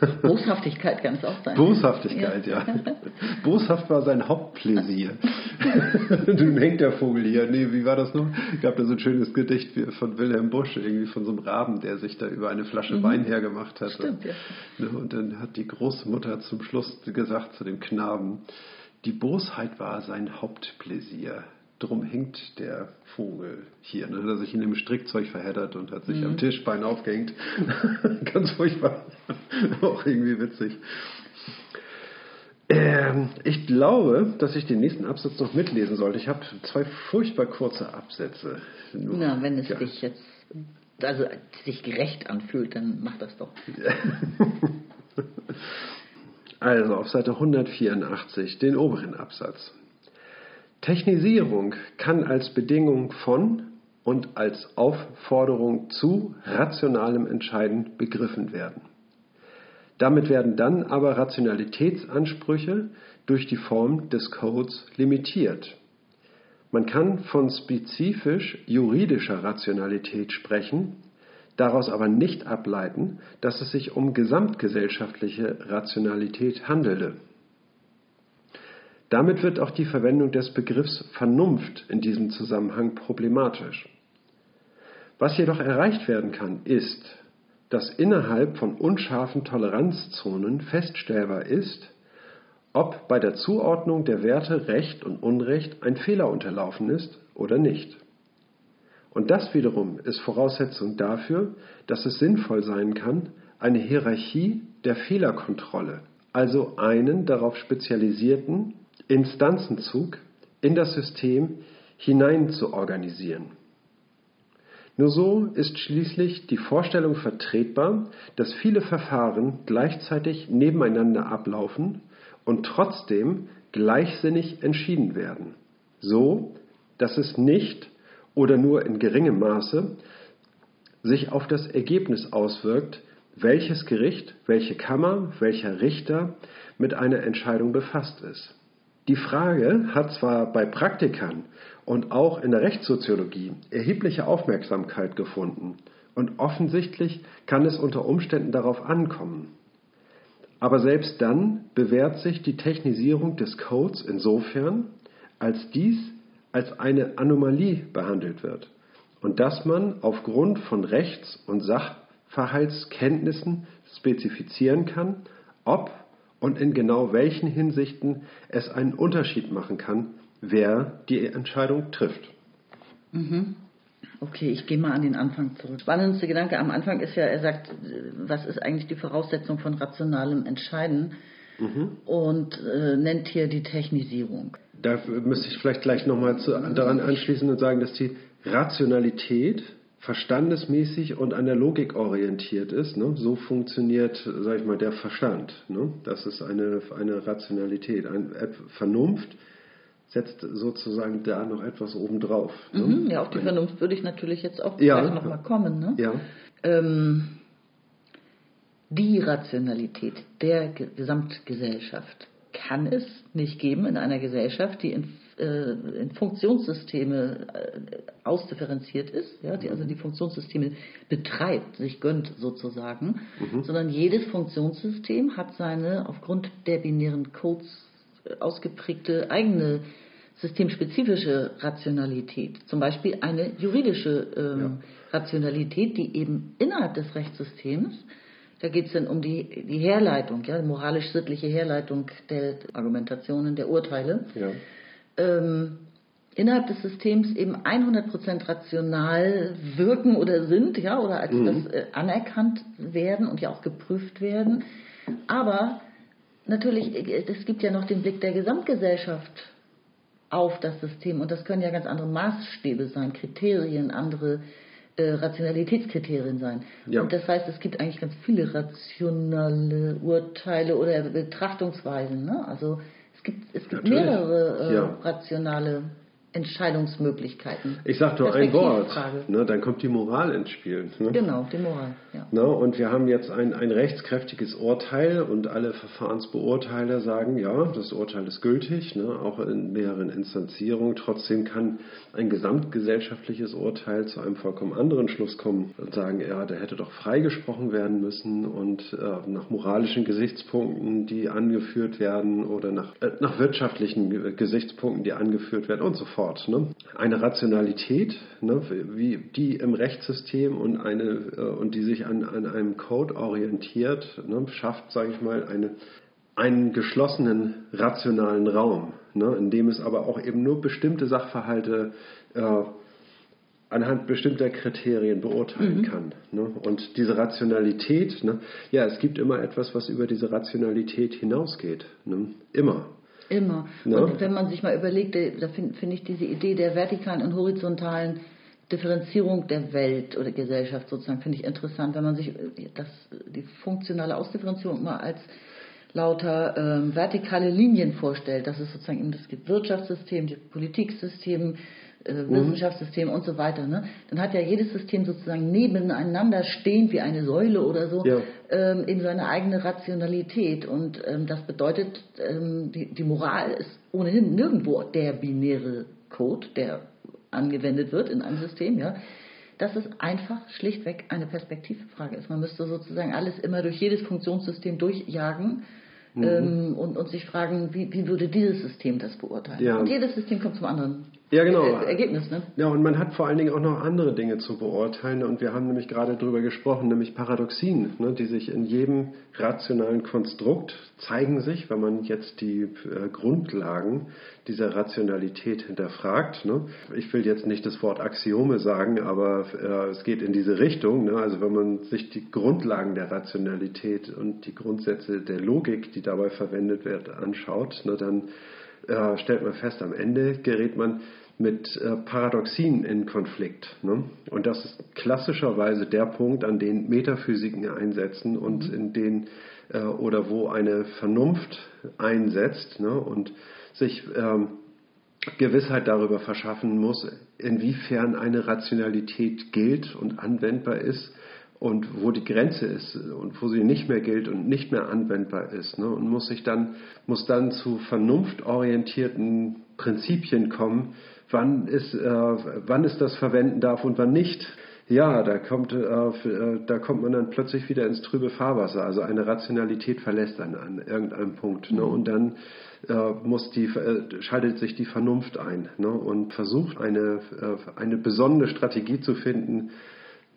Boshaftigkeit kann es auch sein. Boshaftigkeit, ja. Boshaft war sein Hauptpläsier. Nun hängt der Vogel hier. Nee, wie war das noch? Gab da so ein schönes Gedicht von Wilhelm Busch, irgendwie von so einem Raben, der sich da über eine Flasche Wein hergemacht hat. Stimmt, ja. Ne, Und dann hat die Großmutter zum Schluss gesagt zu dem Knaben, die Bosheit war sein Hauptpläsier. Drum hängt der Vogel hier. Dann hat er sich in dem Strickzeug verheddert und hat sich am Tischbein aufgehängt. Ganz furchtbar. Auch irgendwie witzig. Ähm, ich glaube, dass ich den nächsten Absatz noch mitlesen sollte. Ich habe zwei furchtbar kurze Absätze. Nur. Na, wenn es Ja. dich jetzt also sich gerecht anfühlt, dann mach das doch. Also auf Seite 184, den oberen Absatz. Technisierung kann als Bedingung von und als Aufforderung zu rationalem Entscheiden begriffen werden. Damit werden dann aber Rationalitätsansprüche durch die Form des Codes limitiert. Man kann von spezifisch juridischer Rationalität sprechen, daraus aber nicht ableiten, dass es sich um gesamtgesellschaftliche Rationalität handelte. Damit wird auch die Verwendung des Begriffs Vernunft in diesem Zusammenhang problematisch. Was jedoch erreicht werden kann, ist, dass innerhalb von unscharfen Toleranzzonen feststellbar ist, ob bei der Zuordnung der Werte Recht und Unrecht ein Fehler unterlaufen ist oder nicht. Und das wiederum ist Voraussetzung dafür, dass es sinnvoll sein kann, eine Hierarchie der Fehlerkontrolle, also einen darauf spezialisierten Instanzenzug in das System hinein zu organisieren. Nur so ist schließlich die Vorstellung vertretbar, dass viele Verfahren gleichzeitig nebeneinander ablaufen und trotzdem gleichsinnig entschieden werden, so dass es nicht oder nur in geringem Maße sich auf das Ergebnis auswirkt, welches Gericht, welche Kammer, welcher Richter mit einer Entscheidung befasst ist. Die Frage hat zwar bei Praktikern und auch in der Rechtssoziologie erhebliche Aufmerksamkeit gefunden und offensichtlich kann es unter Umständen darauf ankommen. Aber selbst dann bewährt sich die Technisierung des Codes insofern, als dies als eine Anomalie behandelt wird und dass man aufgrund von Rechts- und Sachverhaltskenntnissen spezifizieren kann, ob und in genau welchen Hinsichten es einen Unterschied machen kann, wer die Entscheidung trifft. Mhm. Okay, ich gehe mal an den Anfang zurück. Spannendste Gedanke am Anfang ist ja, er sagt, was ist eigentlich die Voraussetzung von rationalem Entscheiden mhm. und äh, nennt hier die Technisierung. Da müsste ich vielleicht gleich nochmal daran anschließen und sagen, dass die Rationalität verstandesmäßig und an der Logik orientiert ist. Ne? So funktioniert, sag ich mal, der Verstand. Ne? Das ist eine, eine Rationalität. Ein, Vernunft setzt sozusagen da noch etwas obendrauf. Ne? Mhm, ja, auf die Vernunft würde ich natürlich jetzt auch ja, gleich nochmal kommen. Ne? Ja. Ähm, die Rationalität der Gesamtgesellschaft kann es nicht geben in einer Gesellschaft, die in in Funktionssysteme äh, ausdifferenziert ist, ja, die also die Funktionssysteme betreibt, sich gönnt sozusagen, mhm. sondern jedes Funktionssystem hat seine aufgrund der binären Codes äh, ausgeprägte eigene systemspezifische Rationalität, zum Beispiel eine juridische ähm, ja. Rationalität, die eben innerhalb des Rechtssystems da geht es dann um die, die Herleitung, ja, moralisch-sittliche Herleitung der Argumentationen, der Urteile. Ja ähm, innerhalb des Systems eben 100% rational wirken oder sind, ja, oder als mhm. das äh, anerkannt werden und ja auch geprüft werden. Aber natürlich, äh, es gibt ja noch den Blick der Gesamtgesellschaft auf das System und das können ja ganz andere Maßstäbe sein, Kriterien, andere äh, Rationalitätskriterien sein. Ja. Und das heißt, es gibt eigentlich ganz viele rationale Urteile oder Betrachtungsweisen. Ne? Also es gibt, es gibt mehrere äh, ja. rationale Entscheidungsmöglichkeiten. Ich sage nur ein Wort, ne, dann kommt die Moral ins Spiel. Ne? Genau, die Moral. Ja. Ne, und wir haben jetzt ein, ein rechtskräftiges Urteil und alle Verfahrensbeurteiler sagen, ja, das Urteil ist gültig, ne, auch in mehreren Instanzierungen. Trotzdem kann ein gesamtgesellschaftliches Urteil zu einem vollkommen anderen Schluss kommen und sagen, ja, der hätte doch freigesprochen werden müssen und äh, nach moralischen Gesichtspunkten, die angeführt werden oder nach, äh, nach wirtschaftlichen Gesichtspunkten, die angeführt werden und so fort fort. Ne? Eine Rationalität, ne, wie die im Rechtssystem und, eine, äh, und die sich an, an einem Code orientiert, ne, schafft, sage ich mal, eine, einen geschlossenen rationalen Raum, ne, in dem es aber auch eben nur bestimmte Sachverhalte äh, anhand bestimmter Kriterien beurteilen mhm. kann. Ne? Und diese Rationalität, ne? ja, es gibt immer etwas, was über diese Rationalität hinausgeht. Ne? Immer. Immer. Ja. Und wenn man sich mal überlegt, äh, da finde find ich diese Idee der vertikalen und horizontalen Differenzierung der Welt oder Gesellschaft sozusagen, finde ich interessant, wenn man sich äh, das, die funktionale Ausdifferenzierung mal als lauter ähm, vertikale Linien vorstellt. Das ist sozusagen eben das Wirtschaftssystem, das Politiksystem, äh, mhm. Wissenschaftssystem und so weiter, ne? dann hat ja jedes System sozusagen nebeneinander stehend wie eine Säule oder so ja. ähm, eben seine eigene Rationalität. Und ähm, das bedeutet, ähm, die, die Moral ist ohnehin nirgendwo der binäre Code, der angewendet wird in einem System, ja. Dass es einfach schlichtweg eine Perspektivfrage ist. Man müsste sozusagen alles immer durch jedes Funktionssystem durchjagen. Mhm. Ähm, und, und sich fragen, wie, wie würde dieses System das beurteilen? Ja. Und jedes System kommt zum anderen Ja, genau. äh, Ergebnis, ne? Ja, und man hat vor allen Dingen auch noch andere Dinge zu beurteilen. Und wir haben nämlich gerade darüber gesprochen, nämlich Paradoxien, ne, die sich in jedem rationalen Konstrukt zeigen sich, wenn man jetzt die äh, Grundlagen dieser Rationalität hinterfragt. Ne. Ich will jetzt nicht das Wort Axiome sagen, aber äh, es geht in diese Richtung. Ne. Also wenn man sich die Grundlagen der Rationalität und die Grundsätze der Logik, die dabei verwendet wird, anschaut, ne, dann äh, stellt man fest, am Ende gerät man mit äh, Paradoxien in Konflikt. Ne? Und das ist klassischerweise der Punkt, an den Metaphysiken einsetzen und mhm. in den äh, oder wo eine Vernunft einsetzt ne? und sich ähm, Gewissheit darüber verschaffen muss, inwiefern eine Rationalität gilt und anwendbar ist und wo die Grenze ist und wo sie nicht mehr gilt und nicht mehr anwendbar ist. Ne? Und muss sich dann, muss dann zu vernunftorientierten Prinzipien kommen, wann ist, äh, wann es das verwenden darf und wann nicht. Ja, da kommt, äh, äh, da kommt man dann plötzlich wieder ins trübe Fahrwasser. Also eine Rationalität verlässt einen an irgendeinem Punkt. Ne? Und dann äh, muss die, äh, schaltet sich die Vernunft ein ne? und versucht eine, äh, eine besondere Strategie zu finden,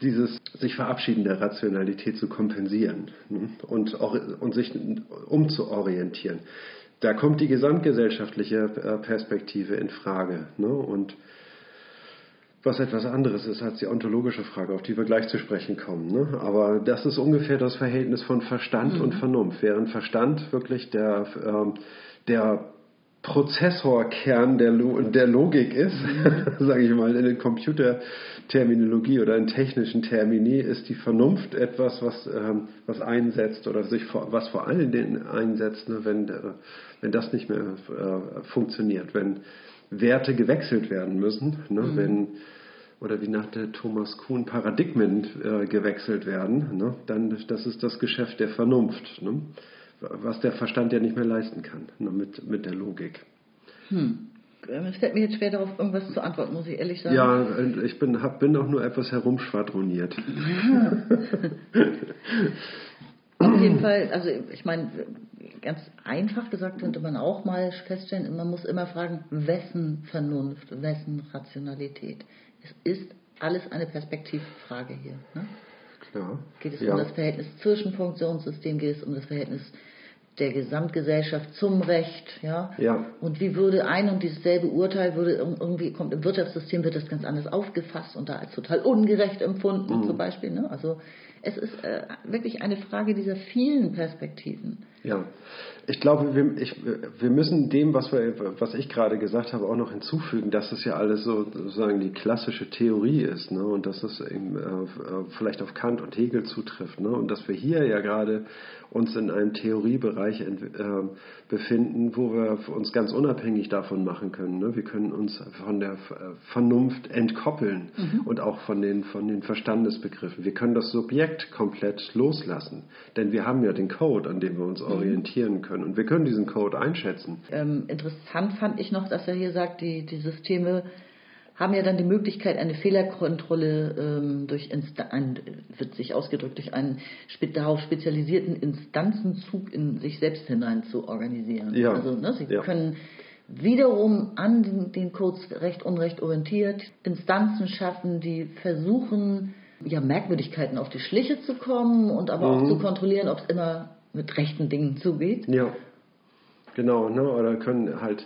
dieses sich verabschieden der Rationalität zu kompensieren ne? und, und sich umzuorientieren da kommt die gesamtgesellschaftliche äh, Perspektive in Frage. Ne? Und was etwas anderes ist als die ontologische Frage, auf die wir gleich zu sprechen kommen. Ne? Aber das ist ungefähr das Verhältnis von Verstand mhm. und Vernunft. Während Verstand wirklich der, ähm, der Prozessorkern der, Lo der Logik ist, sage ich mal, in der Computerterminologie oder in technischen Termini, ist die Vernunft etwas, was, ähm, was einsetzt oder sich vor, was vor allen Dingen einsetzt, ne, wenn, äh, wenn das nicht mehr äh, funktioniert, wenn Werte gewechselt werden müssen, ne, mhm. wenn oder wie nach der Thomas Kuhn Paradigmen äh, gewechselt werden, ne, dann das ist das Geschäft der Vernunft. Ne? Was der Verstand ja nicht mehr leisten kann ne, mit, mit der Logik. Hm. Ähm, es fällt mir jetzt schwer darauf, irgendwas zu antworten, muss ich ehrlich sagen. Ja, ich bin, hab, bin auch nur etwas herumschwadroniert. Auf jeden Fall, also ich meine, ganz einfach gesagt könnte man auch mal feststellen, man muss immer fragen, wessen Vernunft, wessen Rationalität. Es ist alles eine Perspektivfrage hier. Ne? Klar. Geht es ja. um das Verhältnis zwischen Funktionssystem, geht es um das Verhältnis der Gesamtgesellschaft zum Recht, ja? ja. Und wie würde ein und dieselbe Urteil würde irgendwie kommt im Wirtschaftssystem wird das ganz anders aufgefasst und da als total ungerecht empfunden mhm. zum Beispiel, ne? Also es ist äh, wirklich eine Frage dieser vielen Perspektiven. Ja, ich glaube, wir, ich, wir müssen dem, was, wir, was ich gerade gesagt habe, auch noch hinzufügen, dass es ja alles so, sozusagen die klassische Theorie ist ne? und dass es eben, äh, vielleicht auf Kant und Hegel zutrifft ne? und dass wir hier ja gerade uns in einem Theoriebereich äh, befinden, wo wir uns ganz unabhängig davon machen können. Ne? Wir können uns von der Vernunft entkoppeln mhm. und auch von den, von den Verstandesbegriffen. Wir können das Subjekt komplett loslassen, denn wir haben ja den Code, an dem wir uns mhm. orientieren können und wir können diesen Code einschätzen. Ähm, interessant fand ich noch, dass er hier sagt, die, die Systeme haben ja dann die Möglichkeit, eine Fehlerkontrolle ähm, durch Insta ein, wird sich ausgedrückt, durch einen darauf spezialisierten Instanzenzug in sich selbst hinein zu organisieren. Ja. Also ne, sie ja. können wiederum an den, den Codes recht unrecht orientiert Instanzen schaffen, die versuchen, ja, Merkwürdigkeiten auf die Schliche zu kommen und aber mhm. auch zu kontrollieren, ob es immer mit rechten Dingen zugeht. Ja, genau. Ne? Oder können halt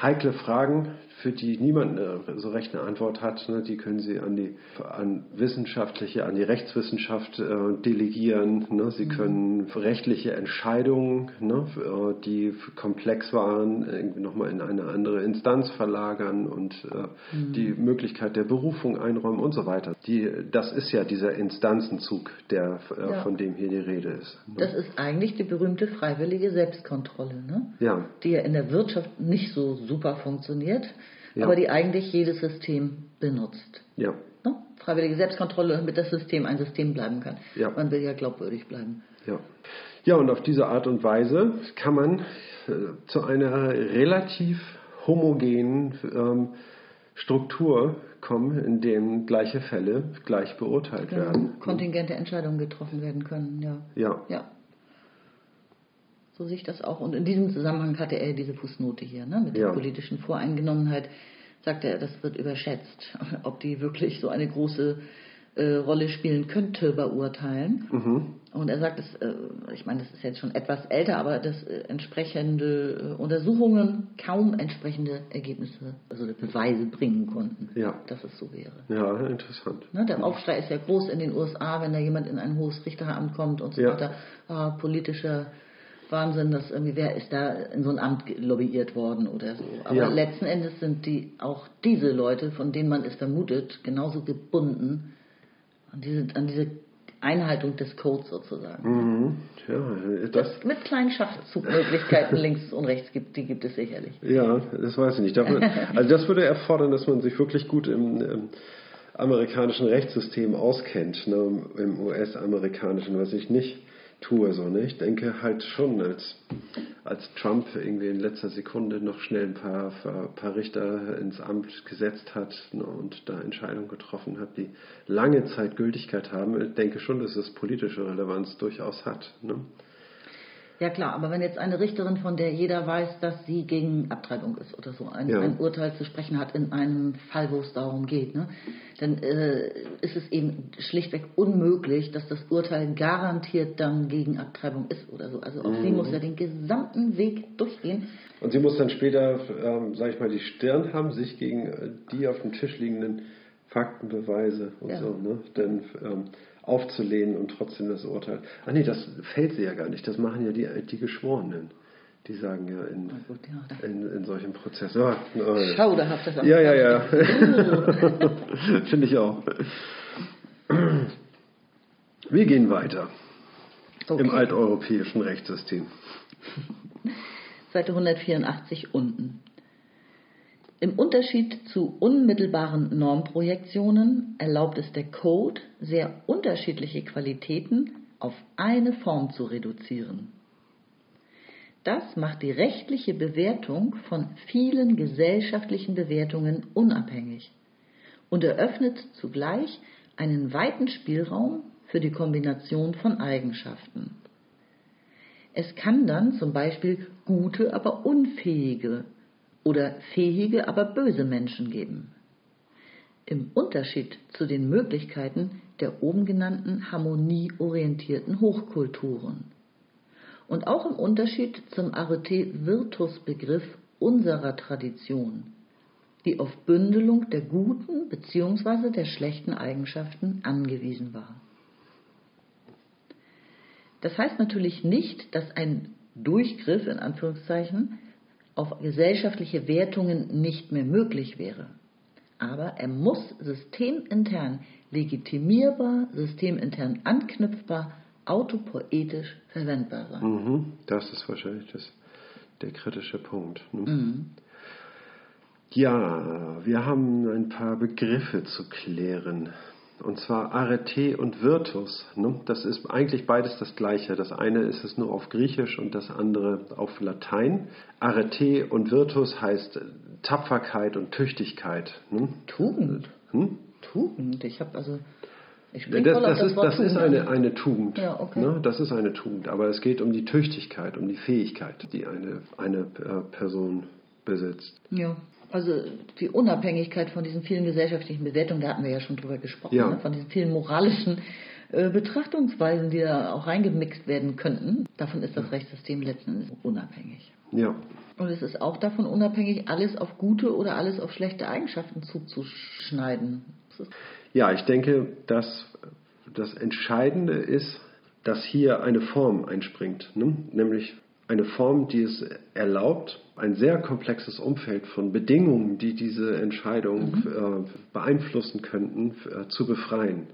heikle Fragen für die niemand so recht eine Antwort hat, ne, die können Sie an die an wissenschaftliche, an die Rechtswissenschaft äh, delegieren. Ne? Sie mhm. können rechtliche Entscheidungen, ne, äh, die komplex waren, irgendwie nochmal in eine andere Instanz verlagern und äh, mhm. die Möglichkeit der Berufung einräumen und so weiter. Die, das ist ja dieser Instanzenzug, der, äh, ja. von dem hier die Rede ist. Ne? Das ist eigentlich die berühmte freiwillige Selbstkontrolle, ne? ja. die ja in der Wirtschaft nicht so super funktioniert ja. aber die eigentlich jedes System benutzt. Ja. Ne? Freiwillige Selbstkontrolle, damit das System ein System bleiben kann. Ja. Man will ja glaubwürdig bleiben. Ja. Ja, und auf diese Art und Weise kann man äh, zu einer relativ homogenen ähm, Struktur kommen, in dem gleiche Fälle gleich beurteilt genau. werden. Kontingente Entscheidungen getroffen werden können, ja. Ja. ja. So sehe ich das auch. Und in diesem Zusammenhang hatte er diese Fußnote hier, ne, mit der ja. politischen Voreingenommenheit. sagt er, das wird überschätzt, ob die wirklich so eine große äh, Rolle spielen könnte bei Urteilen. Mhm. Und er sagt, es, äh, ich meine, das ist jetzt schon etwas älter, aber dass äh, entsprechende äh, Untersuchungen kaum entsprechende Ergebnisse, also Beweise bringen konnten, Ja. dass es so wäre. Ja, interessant. Ne, der Aufschrei ist ja groß in den USA, wenn da jemand in ein hohes Richteramt kommt und so Ja. weiter. Ah, politischer Wahnsinn, dass irgendwie, wer ist da in so ein Amt lobbyiert worden oder so. Aber Ja. letzten Endes sind die auch diese Leute, von denen man es vermutet, genauso gebunden an diese, an diese Einhaltung des Codes sozusagen. Mhm. Ja, das, mit kleinen Schachzugmöglichkeiten links und rechts gibt, die gibt es sicherlich. ja, das weiß ich nicht. Dafür, also das würde erfordern, dass man sich wirklich gut im, im amerikanischen Rechtssystem auskennt, ne, im US-amerikanischen, was ich nicht tue. So, ne? Ich denke halt schon, als, als Trump irgendwie in letzter Sekunde noch schnell ein paar, paar Richter ins Amt gesetzt hat ne, und da Entscheidungen getroffen hat, die lange Zeit Gültigkeit haben, ich denke schon, dass es politische Relevanz durchaus hat. Ne? Ja klar, aber wenn jetzt eine Richterin, von der jeder weiß, dass sie gegen Abtreibung ist oder so, ein, Ja. ein Urteil zu sprechen hat in einem Fall, wo es darum geht, ne, dann äh, ist es eben schlichtweg unmöglich, dass das Urteil garantiert dann gegen Abtreibung ist oder so. Also auch Mhm. sie muss ja den gesamten Weg durchgehen. Und sie muss dann später, ähm, sag ich mal, die Stirn haben, sich gegen äh, die auf dem Tisch liegenden Faktenbeweise und Ja. so, ne, dann ähm, aufzulehnen und trotzdem das Urteil. Ah nee, das fällt sie ja gar nicht. Das machen ja die, die Geschworenen. Die sagen ja in, gut, ja, in, in solchen Prozessen. Äh, Schauderhaft das ja, ja, ja. Finde ich auch. Wir gehen weiter Okay. im alteuropäischen Rechtssystem. Seite 184 unten. Unterschied zu unmittelbaren Normprojektionen erlaubt es der Code, sehr unterschiedliche Qualitäten auf eine Form zu reduzieren. Das macht die rechtliche Bewertung von vielen gesellschaftlichen Bewertungen unabhängig und eröffnet zugleich einen weiten Spielraum für die Kombination von Eigenschaften. Es kann dann zum Beispiel gute, aber unfähige oder fähige, aber böse Menschen geben. Im Unterschied zu den Möglichkeiten der oben genannten harmonieorientierten Hochkulturen. Und auch im Unterschied zum Arete-Virtus-Begriff unserer Tradition, die auf Bündelung der guten bzw. der schlechten Eigenschaften angewiesen war. Das heißt natürlich nicht, dass ein Durchgriff in Anführungszeichen auf gesellschaftliche Wertungen nicht mehr möglich wäre. Aber er muss systemintern legitimierbar, systemintern anknüpfbar, autopoetisch verwendbar sein. Mhm, das ist wahrscheinlich das, der kritische Punkt. Ne? Ja, wir haben ein paar Begriffe zu klären. Und zwar Arete und Virtus. Ne? Das ist eigentlich beides das gleiche. Das eine ist es nur auf Griechisch und das andere auf Latein. Arete und Virtus heißt Tapferkeit und Tüchtigkeit. Ne? Tugend. Hm? Tugend. Ich habe also. Ich Das, das, ist, das ist eine, eine Tugend. Ja, okay. ne? Das ist eine Tugend. Aber es geht um die Tüchtigkeit, um die Fähigkeit, die eine, eine äh, Person besitzt. Ja, also die Unabhängigkeit von diesen vielen gesellschaftlichen Bewertungen, da hatten wir ja schon drüber gesprochen, Ja. ne? von diesen vielen moralischen äh, Betrachtungsweisen, die da auch reingemixt werden könnten. Davon ist das Rechtssystem letzten Endes unabhängig. Ja. Und es ist auch davon unabhängig, alles auf gute oder alles auf schlechte Eigenschaften zuzuschneiden. Ja, ich denke, dass das Entscheidende ist, dass hier eine Form einspringt, ne? nämlich eine Form, die es erlaubt, ein sehr komplexes Umfeld von Bedingungen, die diese Entscheidung äh, beeinflussen könnten, äh, zu befreien.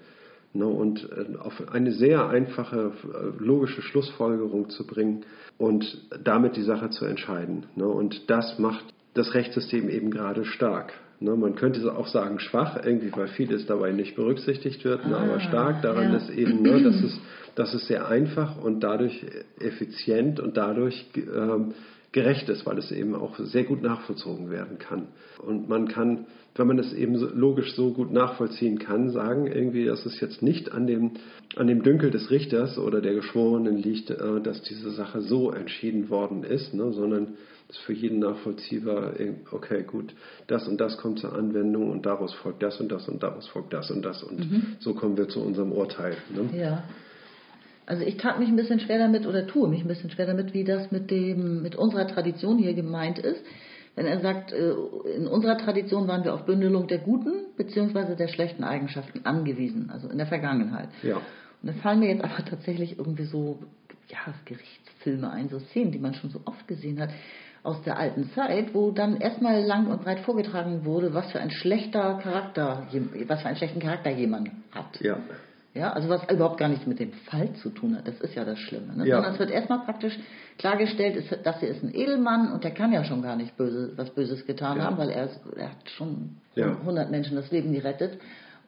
Ne? Und äh, auf eine sehr einfache äh, logische Schlussfolgerung zu bringen und damit die Sache zu entscheiden. Ne? Und das macht das Rechtssystem eben gerade stark. Ne, man könnte auch sagen schwach, irgendwie, weil vieles dabei nicht berücksichtigt wird, ne, aber Ah, stark daran ja. ist eben, ne, dass, es, dass es sehr einfach und dadurch effizient und dadurch ähm, gerecht ist, weil es eben auch sehr gut nachvollzogen werden kann. Und man kann, wenn man es eben logisch so gut nachvollziehen kann, sagen irgendwie, dass es jetzt nicht an dem, an dem Dünkel des Richters oder der Geschworenen liegt, äh, dass diese Sache so entschieden worden ist, ne, sondern ist für jeden nachvollziehbar, okay, gut, das und das kommt zur Anwendung und daraus folgt das und das und daraus folgt das und das und mhm. so kommen wir zu unserem Urteil. Ne? Ja. Also ich tat mich ein bisschen schwer damit oder tue mich ein bisschen schwer damit, wie das mit dem mit unserer Tradition hier gemeint ist. Wenn er sagt, äh, in unserer Tradition waren wir auf Bündelung der guten bzw. der schlechten Eigenschaften angewiesen, also in der Vergangenheit. Ja. Und da fallen mir jetzt aber tatsächlich irgendwie so ja, Gerichtsfilme ein, so Szenen, die man schon so oft gesehen hat aus der alten Zeit, wo dann erstmal lang und breit vorgetragen wurde, was für ein schlechter Charakter, was für einen schlechten Charakter jemand hat. Ja. Ja, also was überhaupt gar nichts mit dem Fall zu tun hat. Das ist ja das Schlimme. Ne? Ja. Sondern es wird erstmal praktisch klargestellt, ist, dass er ist ein Edelmann und der kann ja schon gar nicht böse, was Böses getan ja. haben, weil er, er hat schon ja. 100 Menschen das Leben gerettet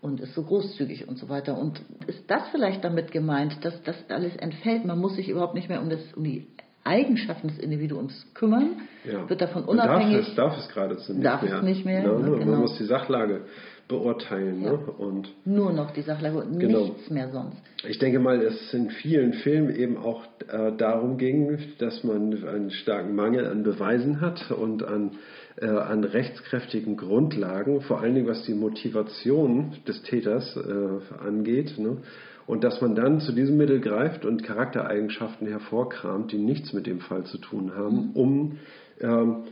und ist so großzügig und so weiter. Und ist das vielleicht damit gemeint, dass das alles entfällt? Man muss sich überhaupt nicht mehr um, das, um die Eigenschaften des Individuums kümmern, ja. wird davon unabhängig. Darf es, darf es geradezu nicht darf mehr. Es nicht mehr. Ja, ne? genau. Man muss die Sachlage beurteilen. Ja. Ne? Und Nur noch die Sachlage und genau. nichts mehr sonst. Ich denke mal, es in vielen Filmen eben auch äh, darum ging, dass man einen starken Mangel an Beweisen hat und an, äh, an rechtskräftigen Grundlagen, vor allen Dingen was die Motivation des Täters äh, angeht. Ne? Und dass man dann zu diesem Mittel greift und Charaktereigenschaften hervorkramt, die nichts mit dem Fall zu tun haben, mhm. um ähm,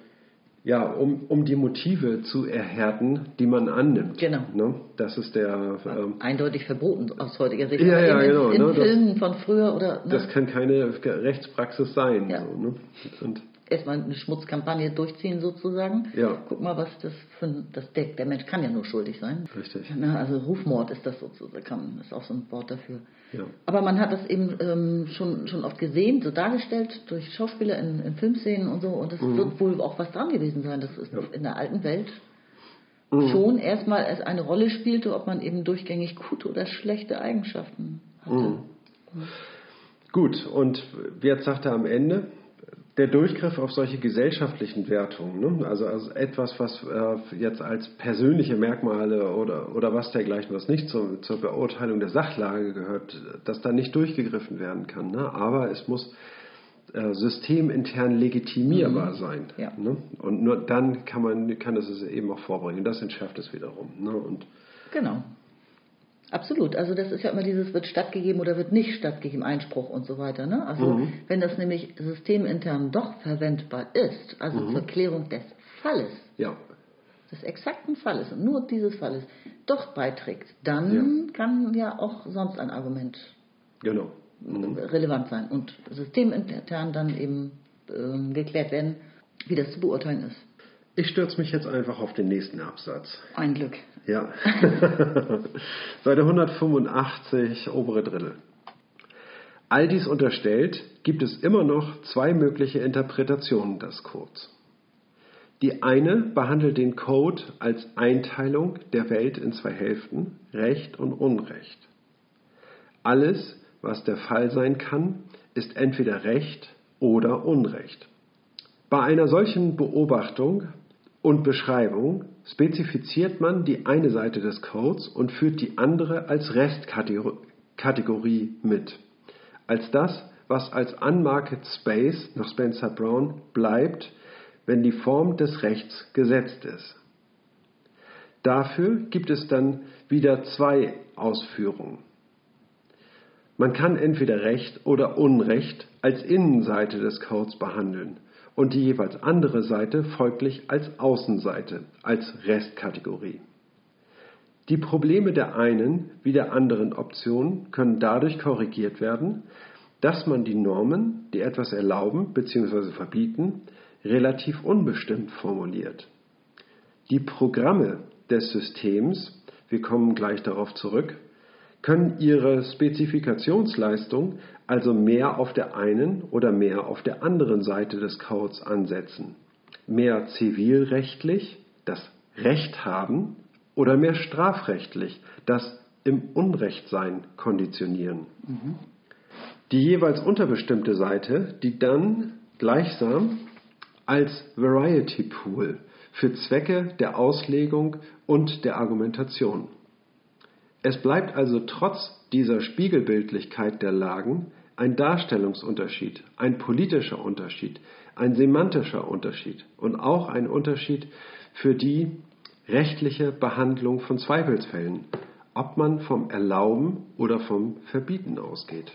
ja, um, um die Motive zu erhärten, die man annimmt. Genau. Ne? Das ist der. Ähm, Eindeutig verboten aus heutiger Sicht. Ja, ja, in, genau. In ne? Filmen das, von früher oder. Ne? Das kann keine Rechtspraxis sein. Ja. So, ne? Und erstmal eine Schmutzkampagne durchziehen sozusagen. Ja. Guck mal, was das für ein, das deckt. Der Mensch kann ja nur schuldig sein. Richtig. Na, also Rufmord ist das sozusagen, ist auch so ein Wort dafür. Ja. Aber man hat das eben ähm, schon, schon oft gesehen, so dargestellt durch Schauspieler in, in Filmszenen und so. Und es mhm. wird wohl auch was dran gewesen sein. Das ist ja. in der alten Welt mhm. schon erstmal es eine Rolle spielte, ob man eben durchgängig gute oder schlechte Eigenschaften hatte. Mhm. Gut, und jetzt sagt er am Ende, der Durchgriff auf solche gesellschaftlichen Wertungen, ne? also, also etwas, was äh, jetzt als persönliche Merkmale oder, oder was dergleichen, was nicht zur, zur Beurteilung der Sachlage gehört, dass da nicht durchgegriffen werden kann. Ne? Aber es muss äh, systemintern legitimierbar mhm. sein. Ja. Ne? Und nur dann kann man kann es eben auch vorbringen. Das entschärft es wiederum. Ne? Und genau. Absolut. Also das ist ja immer dieses wird stattgegeben oder wird nicht stattgegeben, Einspruch und so weiter. Ne? Also mhm. wenn das nämlich systemintern doch verwendbar ist, also mhm. zur Klärung des Falles, ja. des exakten Falles und nur dieses Falles doch beiträgt, dann ja. kann ja auch sonst ein Argument genau. mhm. relevant sein und systemintern dann eben äh, geklärt werden, wie das zu beurteilen ist. Ich stürze mich jetzt einfach auf den nächsten Absatz. Ein Glück. Ja. Seite 185, obere Drittel. All dies unterstellt, gibt es immer noch zwei mögliche Interpretationen des Codes. Die eine behandelt den Code als Einteilung der Welt in zwei Hälften, Recht und Unrecht. Alles, was der Fall sein kann, ist entweder Recht oder Unrecht. Bei einer solchen Beobachtung und Beschreibung spezifiziert man die eine Seite des Codes und führt die andere als Restkategorie mit. Als das, was als Unmarked Space nach Spencer Brown bleibt, wenn die Form des Rechts gesetzt ist. Dafür gibt es dann wieder zwei Ausführungen. Man kann entweder Recht oder Unrecht als Innenseite des Codes behandeln und die jeweils andere Seite folglich als Außenseite, als Restkategorie. Die Probleme der einen wie der anderen Option können dadurch korrigiert werden, dass man die Normen, die etwas erlauben bzw. verbieten, relativ unbestimmt formuliert. Die Programme des Systems, wir kommen gleich darauf zurück, können ihre Spezifikationsleistung also mehr auf der einen oder mehr auf der anderen Seite des Codes ansetzen. Mehr zivilrechtlich, das Recht haben, oder mehr strafrechtlich, das im Unrechtsein konditionieren. Mhm. Die jeweils unterbestimmte Seite, die dann gleichsam als Variety Pool für Zwecke der Auslegung und der Argumentation. Es bleibt also trotz dieser Spiegelbildlichkeit der Lagen ein Darstellungsunterschied, ein politischer Unterschied, ein semantischer Unterschied und auch ein Unterschied für die rechtliche Behandlung von Zweifelsfällen, ob man vom Erlauben oder vom Verbieten ausgeht.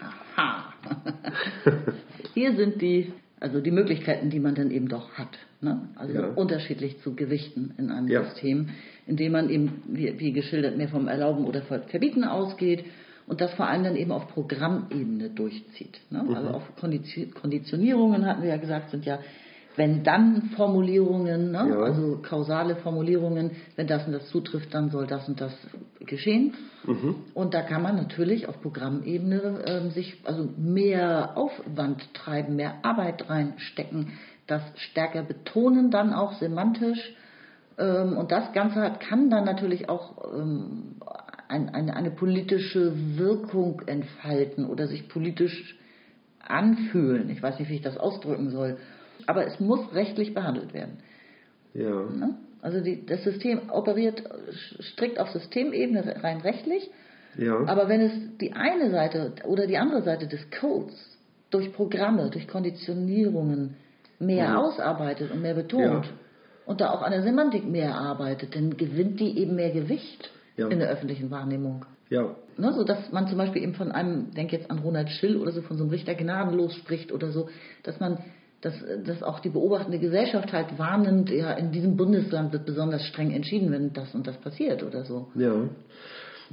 Aha. Hier sind die, also die Möglichkeiten, die man dann eben doch hat. Ne? Also Ja. unterschiedlich zu gewichten in einem Ja. System, indem man eben, wie, wie geschildert, mehr vom Erlauben oder vom Verbieten ausgeht und das vor allem dann eben auf Programmebene durchzieht. Ne? Mhm. Also auf Kondition- Konditionierungen hatten wir ja gesagt, sind ja wenn dann Formulierungen, ne? Ja. also kausale Formulierungen, wenn das und das zutrifft, dann soll das und das geschehen. Mhm. Und da kann man natürlich auf Programmebene ähm, sich also mehr Aufwand treiben, mehr Arbeit reinstecken, das stärker betonen, dann auch semantisch. Ähm, und das Ganze hat, kann dann natürlich auch ähm, ein, eine, eine politische Wirkung entfalten oder sich politisch anfühlen. Ich weiß nicht, wie ich das ausdrücken soll. Aber es muss rechtlich behandelt werden. Ja, Ne? Also die, das System operiert strikt auf Systemebene rein rechtlich. ja, Aber wenn es die eine Seite oder die andere Seite des Codes durch Programme, durch Konditionierungen mehr Mhm. ausarbeitet und mehr betont Ja. Und da auch an der Semantik mehr arbeitet, dann gewinnt die eben mehr Gewicht Ja. in der öffentlichen Wahrnehmung. ja, Ne, so dass man zum Beispiel eben von einem, denk jetzt an Ronald Schill oder so, von so einem Richter gnadenlos spricht oder so, dass man, dass, dass auch die beobachtende Gesellschaft halt warnend, ja, in diesem Bundesland wird besonders streng entschieden, wenn das und das passiert oder so. ja.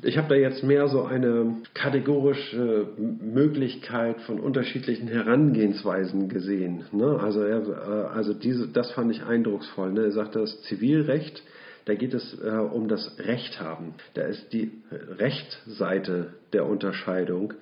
Ich habe da jetzt mehr so eine kategorische Möglichkeit von unterschiedlichen Herangehensweisen gesehen. Ne? Also, er, äh, also diese, das fand ich eindrucksvoll. Ne? Er sagte, das Zivilrecht, da geht es äh, um das Recht haben. Da ist die Rechtsseite der Unterscheidung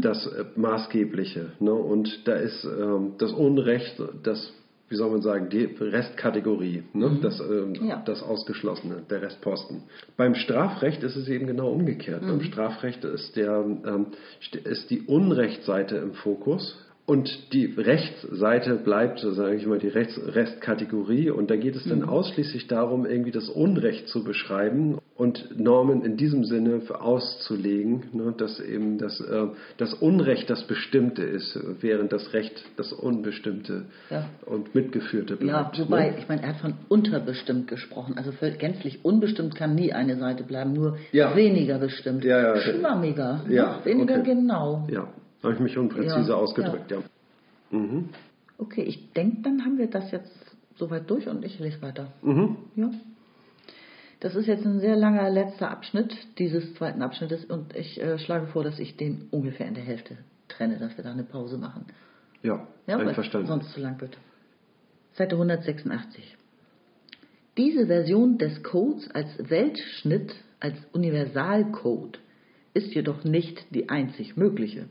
das äh, Maßgebliche. Ne? Und da ist ähm, das Unrecht, das, wie soll man sagen, die Restkategorie, ne? das, ähm, Ja. das Ausgeschlossene, der Restposten. Beim Strafrecht ist es eben genau umgekehrt. Beim Strafrecht ist, der, ähm, st- ist die Unrechtsseite im Fokus. Und die Rechtsseite bleibt, sage ich mal, die Rechts Restkategorie. Und da geht es dann ausschließlich darum, irgendwie das Unrecht zu beschreiben und Normen in diesem Sinne auszulegen, ne, dass eben das, äh, das Unrecht das Bestimmte ist, während das Recht das Unbestimmte Ja. und Mitgeführte Ja, bleibt. wobei, ne? ich meine, er hat von unterbestimmt gesprochen. Also gänzlich unbestimmt kann nie eine Seite bleiben, nur Ja. weniger bestimmt. Ja, ja. Schwammiger, Ja, ne? weniger okay. genau. Ja, habe ich mich unpräzise Ja, ausgedrückt, ja. Mhm. Okay, ich denke, dann haben wir das jetzt soweit durch und ich lese weiter. Mhm. Ja. Das ist jetzt ein sehr langer letzter Abschnitt dieses zweiten Abschnittes und ich äh, schlage vor, dass ich den ungefähr in der Hälfte trenne, dass wir da eine Pause machen. Ja, Ja, einverstanden. sonst zu lang wird. Seite 186. Diese Version des Codes als Weltschnitt, als Universalcode, ist jedoch nicht die einzig mögliche.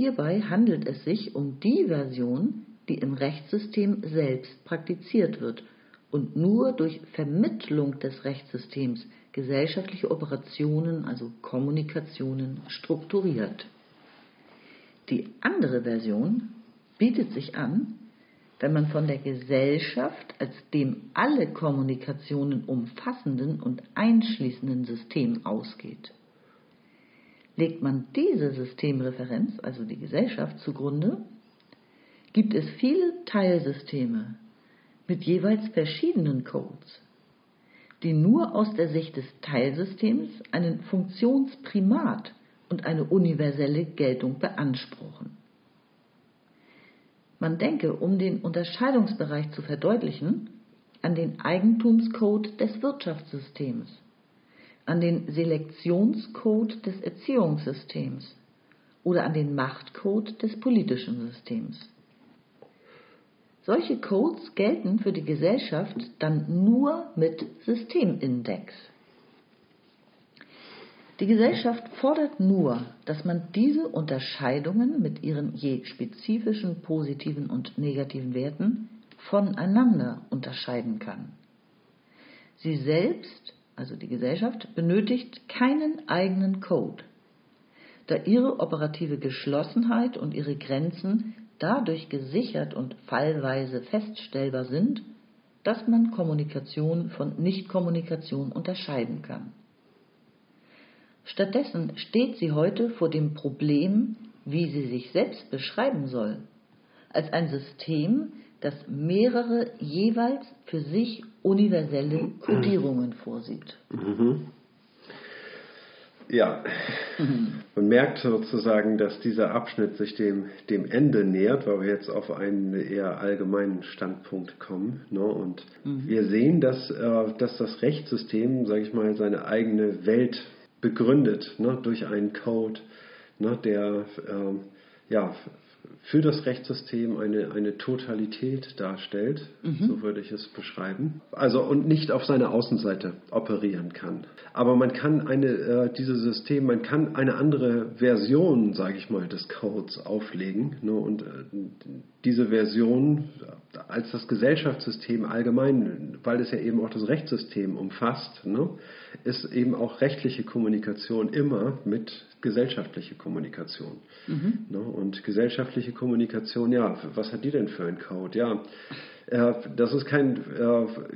Hierbei handelt es sich um die Version, die im Rechtssystem selbst praktiziert wird und nur durch Vermittlung des Rechtssystems gesellschaftliche Operationen, also Kommunikationen, strukturiert. Die andere Version bietet sich an, wenn man von der Gesellschaft als dem alle Kommunikationen umfassenden und einschließenden System ausgeht. Legt man diese Systemreferenz, also die Gesellschaft, zugrunde, gibt es viele Teilsysteme mit jeweils verschiedenen Codes, die nur aus der Sicht des Teilsystems einen Funktionsprimat und eine universelle Geltung beanspruchen. Man denke, um den Unterscheidungsbereich zu verdeutlichen, an den Eigentumscode des Wirtschaftssystems, an den Selektionscode des Erziehungssystems oder an den Machtcode des politischen Systems. Solche Codes gelten für die Gesellschaft dann nur mit Systemindex. Die Gesellschaft fordert nur, dass man diese Unterscheidungen mit ihren je spezifischen positiven und negativen Werten voneinander unterscheiden kann. Sie selbst, also die Gesellschaft, benötigt keinen eigenen Code, da ihre operative Geschlossenheit und ihre Grenzen dadurch gesichert und fallweise feststellbar sind, dass man Kommunikation von Nichtkommunikation unterscheiden kann. Stattdessen steht sie heute vor dem Problem, wie sie sich selbst beschreiben soll, als ein System, das mehrere jeweils für sich universelle Kodierungen vorsieht. Ja, man merkt sozusagen, dass dieser Abschnitt sich dem, dem Ende nähert, weil wir jetzt auf einen eher allgemeinen Standpunkt kommen. Ne? Und wir sehen, dass, äh, dass das Rechtssystem, sage ich mal, seine eigene Welt begründet ne? durch einen Code, ne? der ähm, ja, für das Rechtssystem eine, eine Totalität darstellt, so würde ich es beschreiben. Also und nicht auf seiner Außenseite operieren kann. Aber man kann eine, äh, dieses System, man kann eine andere Version, sage ich mal, des Codes auflegen. Ne, und äh, diese Version als das Gesellschaftssystem allgemein, weil es ja eben auch das Rechtssystem umfasst, ne, ist eben auch rechtliche Kommunikation immer mit gesellschaftlicher Kommunikation. Ne, und gesellschaftliche Kommunikation, ja, was hat die denn für einen Code? Ja, das ist kein,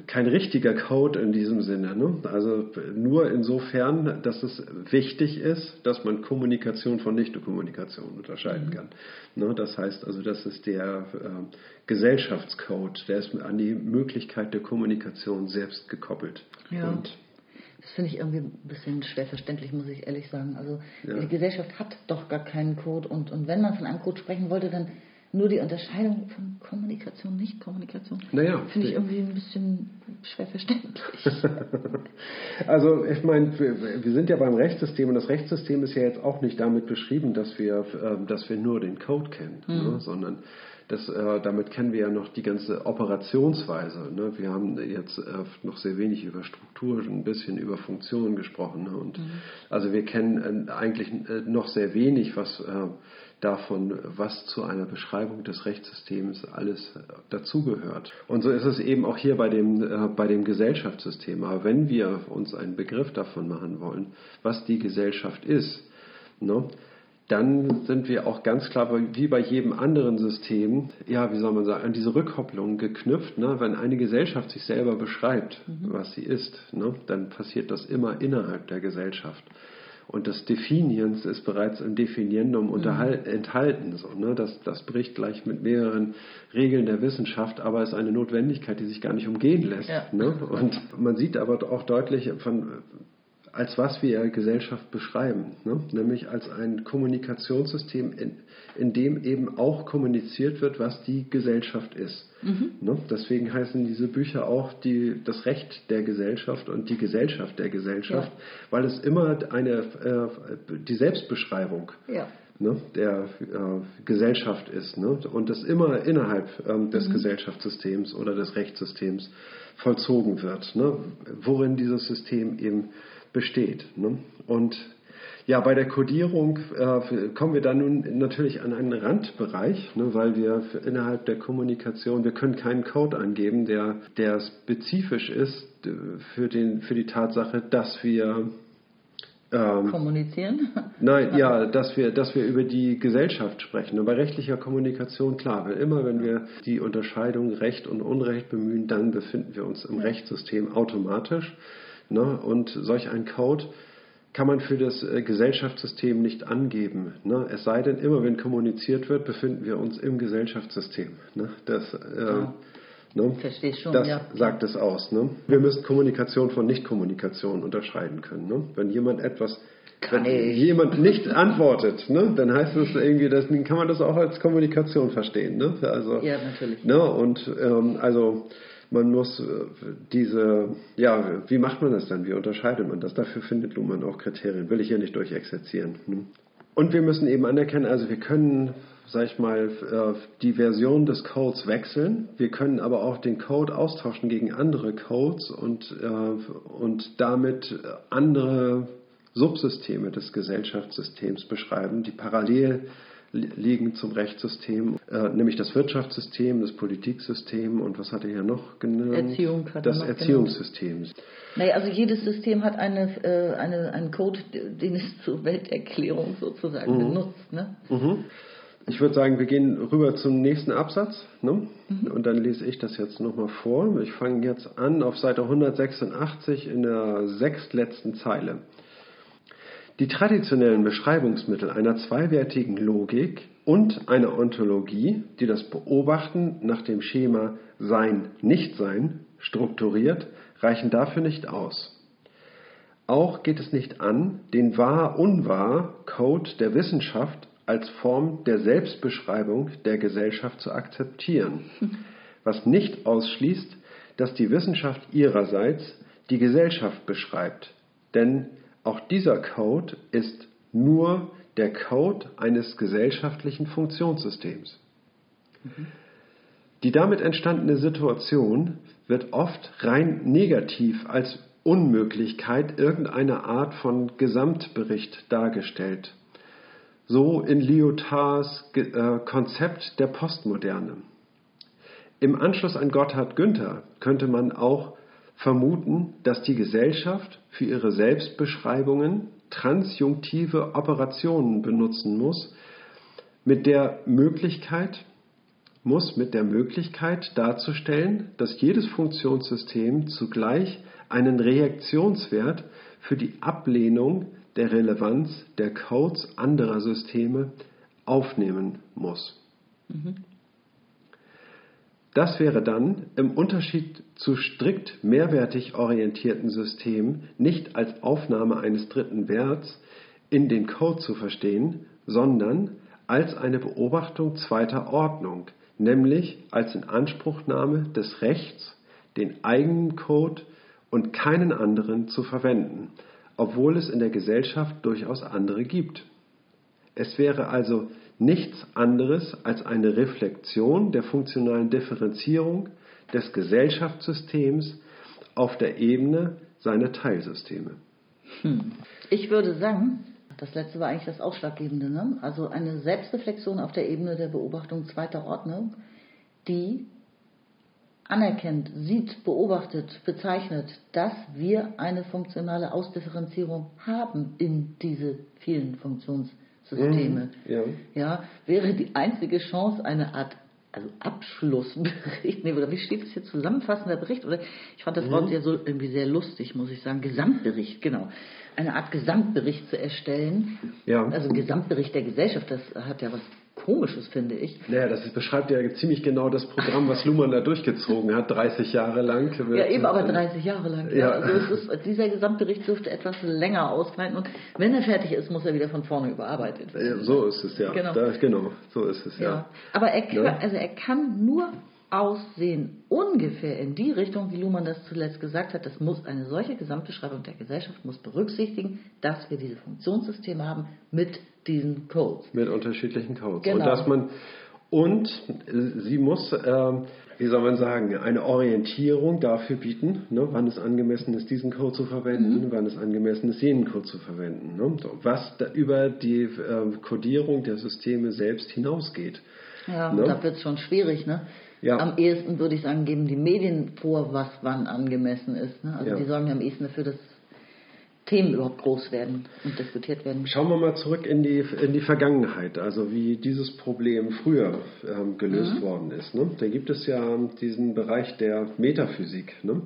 kein richtiger Code in diesem Sinne. Ne? Also nur insofern, dass es wichtig ist, dass man Kommunikation von Nicht-Kommunikation unterscheiden kann. Ne? Das heißt also, das ist der äh, Gesellschaftscode, der ist an die Möglichkeit der Kommunikation selbst gekoppelt. Ja. Und Das finde ich irgendwie ein bisschen schwer verständlich, muss ich ehrlich sagen. Also Ja. die Gesellschaft hat doch gar keinen Code und, und wenn man von einem Code sprechen wollte, dann nur die Unterscheidung von Kommunikation, Nicht-Kommunikation. Naja, Finde ich irgendwie ein bisschen schwer verständlich. Also ich meine, wir, wir sind ja beim Rechtssystem und das Rechtssystem ist ja jetzt auch nicht damit beschrieben, dass wir, ähm, dass wir nur den Code kennen, ne? sondern das, äh, damit kennen wir ja noch die ganze Operationsweise. Ne? Wir haben jetzt äh, noch sehr wenig über Struktur, ein bisschen über Funktionen gesprochen. Ne? Und also wir kennen äh, eigentlich äh, noch sehr wenig, was äh, davon, was zu einer Beschreibung des Rechtssystems alles dazugehört. Und so ist es eben auch hier bei dem, äh, bei dem Gesellschaftssystem. Aber wenn wir uns einen Begriff davon machen wollen, was die Gesellschaft ist, ne, dann sind wir auch ganz klar, wie bei jedem anderen System, ja, wie soll man sagen, an diese Rückkopplung geknüpft. Ne? Wenn eine Gesellschaft sich selber beschreibt, was sie ist, ne, dann passiert das immer innerhalb der Gesellschaft. Und das Definierens ist bereits im Definierendum unterhal- enthalten. So, ne? das, das bricht gleich mit mehreren Regeln der Wissenschaft, aber ist eine Notwendigkeit, die sich gar nicht umgehen lässt. Ja. Ne? Und man sieht aber auch deutlich, von, als was wir Gesellschaft beschreiben, ne? nämlich als ein Kommunikationssystem, in, in dem eben auch kommuniziert wird, was die Gesellschaft ist. Ne? Deswegen heißen diese Bücher auch die, das Recht der Gesellschaft und die Gesellschaft der Gesellschaft, weil es immer eine, äh, die Selbstbeschreibung Ja. ne, der äh, Gesellschaft ist ne? und das immer innerhalb ähm, des Gesellschaftssystems oder des Rechtssystems vollzogen wird, ne? worin dieses System eben besteht. Ne? Und ja, bei der Codierung äh, kommen wir dann nun natürlich an einen Randbereich, ne, weil wir innerhalb der Kommunikation, wir können keinen Code angeben, der, der spezifisch ist äh, für, den, für die Tatsache, dass wir ähm, Kommunizieren? Nein, ja, dass wir, dass wir über die Gesellschaft sprechen. Und bei rechtlicher Kommunikation, klar, weil immer wenn wir die Unterscheidung Recht und Unrecht bemühen, dann befinden wir uns im Rechtssystem automatisch. Ne? Und solch ein Code kann man für das äh, Gesellschaftssystem nicht angeben. Ne? Es sei denn, immer wenn kommuniziert wird, befinden wir uns im Gesellschaftssystem. Ne? Das, äh, ne? Schon, das ja. sagt es aus. Ne? Wir müssen Kommunikation von Nichtkommunikation unterscheiden können. Ne? Wenn jemand etwas Kann wenn ich. jemand nicht antwortet, ne, dann heißt es irgendwie, das, dann kann man das auch als Kommunikation verstehen. Ne? Also, Ja, natürlich. Ne, und ähm, also man muss äh, diese, ja, wie macht man das dann? Wie unterscheidet man das? Dafür findet Luhmann auch Kriterien. Will ich hier nicht durchexerzieren. Ne? Und wir müssen eben anerkennen, also wir können, sag ich mal, äh, die Version des Codes wechseln. Wir können aber auch den Code austauschen gegen andere Codes und, äh, und damit andere Subsysteme des Gesellschaftssystems beschreiben, die parallel liegen zum Rechtssystem, äh, nämlich das Wirtschaftssystem, das Politiksystem und was hatte er noch genannt? Erziehung hat Das Erziehungssystem. Naja, also jedes System hat eine, äh, eine, einen Code, den es zur Welterklärung sozusagen benutzt. Ne? Ich würde sagen, wir gehen rüber zum nächsten Absatz. Ne? Und dann lese ich das jetzt nochmal vor. Ich fange jetzt an auf Seite 186 in der sechstletzten Zeile. Die traditionellen Beschreibungsmittel einer zweiwertigen Logik und einer Ontologie, die das Beobachten nach dem Schema Sein-Nichtsein strukturiert, reichen dafür nicht aus. Auch geht es nicht an, den Wahr-Unwahr-Code der Wissenschaft als Form der Selbstbeschreibung der Gesellschaft zu akzeptieren, was nicht ausschließt, dass die Wissenschaft ihrerseits die Gesellschaft beschreibt. Denn auch dieser Code ist nur der Code eines gesellschaftlichen Funktionssystems. Die damit entstandene Situation wird oft rein negativ als Unmöglichkeit irgendeiner Art von Gesamtbericht dargestellt. So in Lyotards äh, Konzept der Postmoderne. Im Anschluss an Gotthard Günther könnte man auch vermuten, dass die Gesellschaft für ihre Selbstbeschreibungen transjunktive Operationen benutzen muss, mit der Möglichkeit, muss mit der Möglichkeit darzustellen, dass jedes Funktionssystem zugleich einen Reaktionswert für die Ablehnung der Relevanz der Codes anderer Systeme aufnehmen muss. Mhm. Das wäre dann im Unterschied zu strikt mehrwertig orientierten Systemen nicht als Aufnahme eines dritten Werts in den Code zu verstehen, sondern als eine Beobachtung zweiter Ordnung, nämlich als Inanspruchnahme des Rechts, den eigenen Code und keinen anderen zu verwenden, obwohl es in der Gesellschaft durchaus andere gibt. Es wäre also nichts anderes als eine Reflexion der funktionalen Differenzierung des Gesellschaftssystems auf der Ebene seiner Teilsysteme. Hm. Ich würde sagen, das letzte war eigentlich das Ausschlaggebende, ne? also eine Selbstreflexion auf der Ebene der Beobachtung zweiter Ordnung, die anerkennt, sieht, beobachtet, bezeichnet, dass wir eine funktionale Ausdifferenzierung haben in diese vielen Funktionssysteme. Systeme. Mhm, ja. ja, wäre die einzige Chance eine Art also Abschlussbericht, nee, oder wie steht es hier, zusammenfassender Bericht, oder ich fand das Wort mhm. ja so irgendwie sehr lustig, muss ich sagen, Gesamtbericht, genau. Eine Art Gesamtbericht zu erstellen, ja. also Gesamtbericht der Gesellschaft, das hat ja was Komisches, finde ich. Naja, das beschreibt ja ziemlich genau das Programm, was Luhmann da durchgezogen hat, 30 Jahre lang. Ja, eben, aber 30 Jahre lang. Ja. ja. Also ist, dieser Gesamtbericht dürfte etwas länger ausfallen und wenn er fertig ist, muss er wieder von vorne überarbeitet werden. Ja, so ist es ja. Genau, da, genau so ist es ja. ja. Aber er kann, also er kann nur aussehen, ungefähr in die Richtung, wie Luhmann das zuletzt gesagt hat. Das muss eine solche Gesamtbeschreibung der Gesellschaft muss berücksichtigen, dass wir diese Funktionssysteme haben mit diesen Codes. Mit unterschiedlichen Codes. Genau. Und dass man und sie muss, äh, wie soll man sagen, eine Orientierung dafür bieten, ne, wann es angemessen ist, diesen Code zu verwenden, mhm. wann es angemessen ist, jenen Code zu verwenden. Ne, was über die äh, Codierung der Systeme selbst hinausgeht. Ja, ne? da wird es schon schwierig. Ne? Ja. Am ehesten würde ich sagen, geben die Medien vor, was wann angemessen ist. Ne? Also ja. die sorgen ja am ehesten dafür, dass Themen überhaupt groß werden und diskutiert werden. Schauen wir mal zurück in die, in die Vergangenheit, also wie dieses Problem früher ähm, gelöst mhm. worden ist. Ne? Da gibt es ja diesen Bereich der Metaphysik. Ne?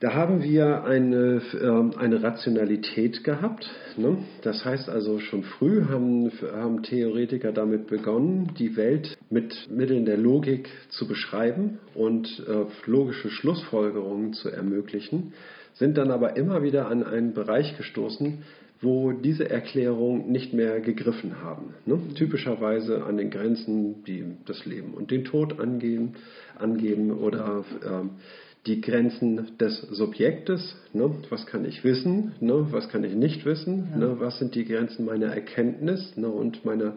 Da haben wir eine, äh, eine Rationalität gehabt. Ne? Das heißt also, schon früh haben, haben Theoretiker damit begonnen, die Welt mit Mitteln der Logik zu beschreiben und äh, logische Schlussfolgerungen zu ermöglichen, sind dann aber immer wieder an einen Bereich gestoßen, wo diese Erklärungen nicht mehr gegriffen haben. Ne? Typischerweise an den Grenzen, die das Leben und den Tod angeben, angeben oder ähm, die Grenzen des Subjektes, ne? was kann ich wissen, ne? was kann ich nicht wissen, ja. ne? was sind die Grenzen meiner Erkenntnis ne? und meiner,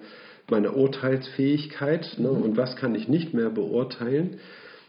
meiner Urteilsfähigkeit ne? mhm. und was kann ich nicht mehr beurteilen.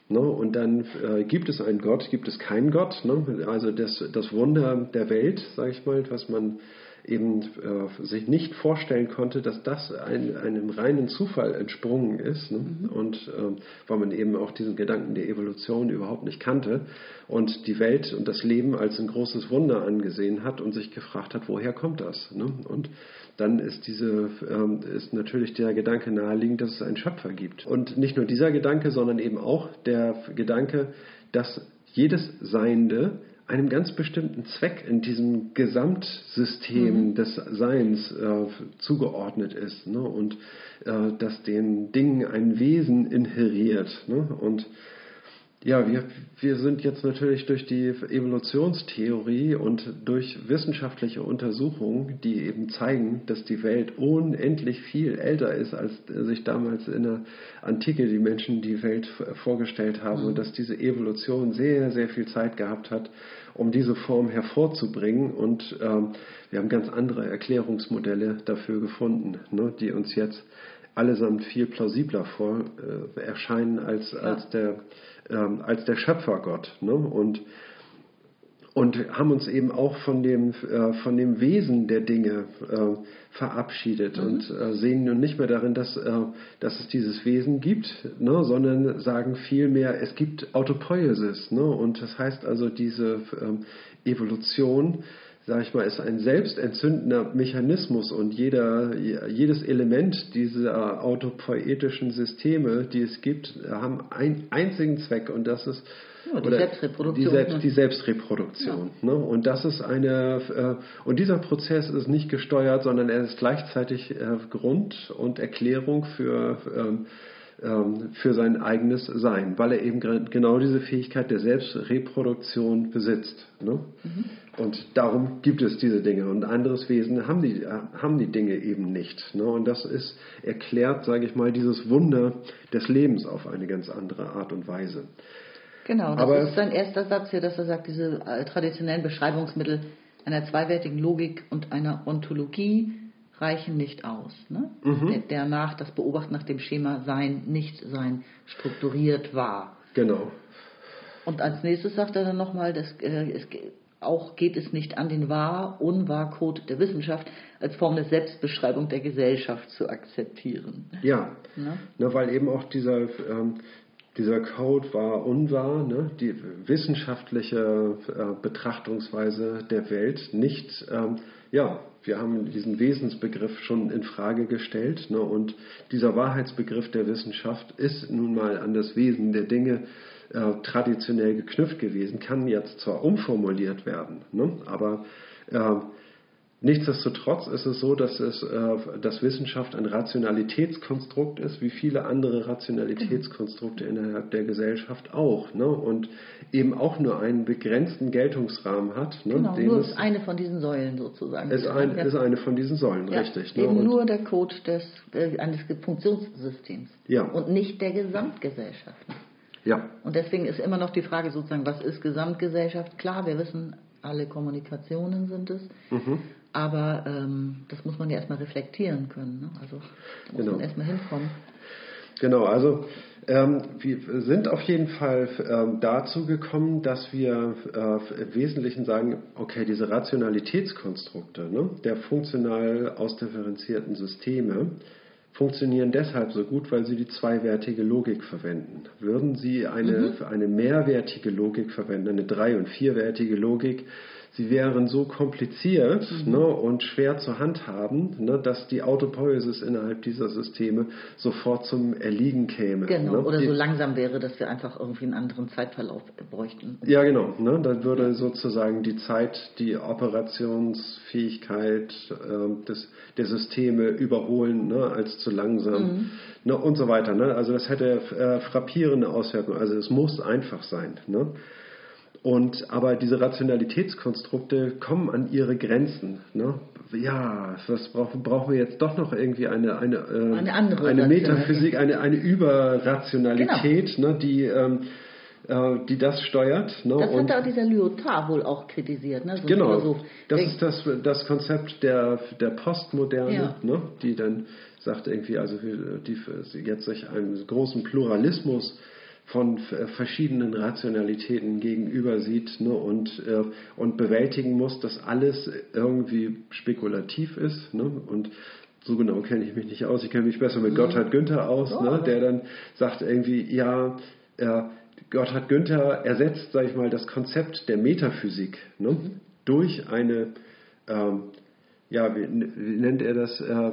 Ne? Und dann äh, gibt es einen Gott, gibt es keinen Gott. Ne? Also das, das Wunder der Welt, sage ich mal, was man eben äh, sich nicht vorstellen konnte, dass das ein, einem reinen Zufall entsprungen ist ne? mhm. und äh, weil man eben auch diesen Gedanken der Evolution überhaupt nicht kannte und die Welt und das Leben als ein großes Wunder angesehen hat und sich gefragt hat, woher kommt das? Ne? Und dann ist diese ähm, ist natürlich der Gedanke naheliegend, dass es einen Schöpfer gibt. Und nicht nur dieser Gedanke, sondern eben auch der Gedanke, dass jedes Seiende einem ganz bestimmten Zweck in diesem Gesamtsystem mhm. des Seins äh, zugeordnet ist ne? und äh, dass den Dingen ein Wesen inheriert. Ne? Und ja, wir, wir sind jetzt natürlich durch die Evolutionstheorie und durch wissenschaftliche Untersuchungen, die eben zeigen, dass die Welt unendlich viel älter ist, als sich damals in der Antike die Menschen die Welt vorgestellt haben mhm. und dass diese Evolution sehr, sehr viel Zeit gehabt hat, um diese Form hervorzubringen. Und ähm, wir haben ganz andere Erklärungsmodelle dafür gefunden, ne, die uns jetzt allesamt viel plausibler vor äh, erscheinen als, ja. als der ähm, als der Schöpfergott. Ne? Und, und haben uns eben auch von dem, äh, von dem Wesen der Dinge äh, verabschiedet mhm. und äh, sehen nun nicht mehr darin, dass, äh, dass es dieses Wesen gibt, ne? sondern sagen vielmehr, es gibt Autopoiesis. Ne? Und das heißt also, diese ähm, Evolution sage ich mal, ist ein selbstentzündender Mechanismus und jeder, jedes Element dieser autopoetischen Systeme, die es gibt, haben einen einzigen Zweck und das ist ja, die Selbstreproduktion. Die, Selbst, ne? die Selbstreproduktion. Ja. Ne? Und das ist eine äh, und dieser Prozess ist nicht gesteuert, sondern er ist gleichzeitig äh, Grund und Erklärung für ähm, ähm, für sein eigenes Sein, weil er eben genau diese Fähigkeit der Selbstreproduktion besitzt. Ne? Mhm. Und darum gibt es diese Dinge. Und anderes Wesen haben die, haben die Dinge eben nicht. Ne? Und das ist erklärt, sage ich mal, dieses Wunder des Lebens auf eine ganz andere Art und Weise. Genau, das Aber ist sein erster Satz hier, dass er sagt, diese äh, traditionellen Beschreibungsmittel einer zweiwertigen Logik und einer Ontologie reichen nicht aus. Ne? Mhm. Der, der, nach das Beobachten nach dem Schema Sein, Nicht-Sein strukturiert war. Genau. Und als nächstes sagt er dann nochmal, dass äh, es, auch geht es nicht an, den Wahr-Unwahr-Code der Wissenschaft als Form der Selbstbeschreibung der Gesellschaft zu akzeptieren. Ja, ne? Ne, weil eben auch dieser, ähm, dieser Code war unwahr, ne? die wissenschaftliche äh, Betrachtungsweise der Welt nicht ähm, ja, wir haben diesen Wesensbegriff schon in Frage gestellt ne, und dieser Wahrheitsbegriff der Wissenschaft ist nun mal an das Wesen der Dinge äh, traditionell geknüpft gewesen, kann jetzt zwar umformuliert werden, ne, aber äh, Nichtsdestotrotz ist es so, dass, es, äh, dass Wissenschaft ein Rationalitätskonstrukt ist, wie viele andere Rationalitätskonstrukte innerhalb der Gesellschaft auch. Ne? Und eben auch nur einen begrenzten Geltungsrahmen hat. Ne? Genau, nur ist eine von diesen Säulen sozusagen. Ist, ein, ist eine von diesen Säulen, ja, richtig. Ne? Eben ne? nur der Code des, äh, eines Funktionssystems ja. und nicht der Gesamtgesellschaft. Ja. Und deswegen ist immer noch die Frage sozusagen, was ist Gesamtgesellschaft? Klar, wir wissen, alle Kommunikationen sind es. Mhm. Aber ähm, das muss man ja erstmal reflektieren können. Ne? Also da muss genau. man erstmal hinkommen. Genau, also ähm, wir sind auf jeden Fall ähm, dazu gekommen, dass wir äh, im Wesentlichen sagen, okay, diese Rationalitätskonstrukte ne, der funktional ausdifferenzierten Systeme funktionieren deshalb so gut, weil sie die zweiwertige Logik verwenden. Würden sie eine, mhm. eine mehrwertige Logik verwenden, eine drei- und vierwertige Logik, sie wären so kompliziert mhm. ne, und schwer zu handhaben, ne, dass die Autopoiesis innerhalb dieser Systeme sofort zum Erliegen käme. Genau, ne? oder die, so langsam wäre, dass wir einfach irgendwie einen anderen Zeitverlauf bräuchten. Ja, genau. Ne, dann würde sozusagen die Zeit, die Operationsfähigkeit äh, des, der Systeme überholen ne, als zu langsam mhm. ne, und so weiter. Ne? Also das hätte äh, frappierende Auswirkungen. Also es muss einfach sein. Ne? Und, aber diese Rationalitätskonstrukte kommen an ihre Grenzen. Ne? Ja, was brauchen, brauchen wir jetzt doch noch irgendwie eine, eine, äh, eine, andere eine Metaphysik, eine, eine Überrationalität, genau. ne, die, ähm, äh, die das steuert. Ne? Das hat auch dieser Lyotard wohl auch kritisiert. Ne? So genau, das ist das, das Konzept der, der Postmoderne, ja. ne? die dann sagt irgendwie, also die jetzt sich einem großen Pluralismus von verschiedenen Rationalitäten gegenüber sieht ne, und, äh, und bewältigen muss, dass alles irgendwie spekulativ ist. Ne, und so genau kenne ich mich nicht aus. Ich kenne mich besser mit mhm. Gotthard Günther aus, ne, der dann sagt irgendwie, ja, äh, Gotthard Günther ersetzt, sage ich mal, das Konzept der Metaphysik ne, mhm. durch eine ähm, ja, wie, wie, nennt er das, äh,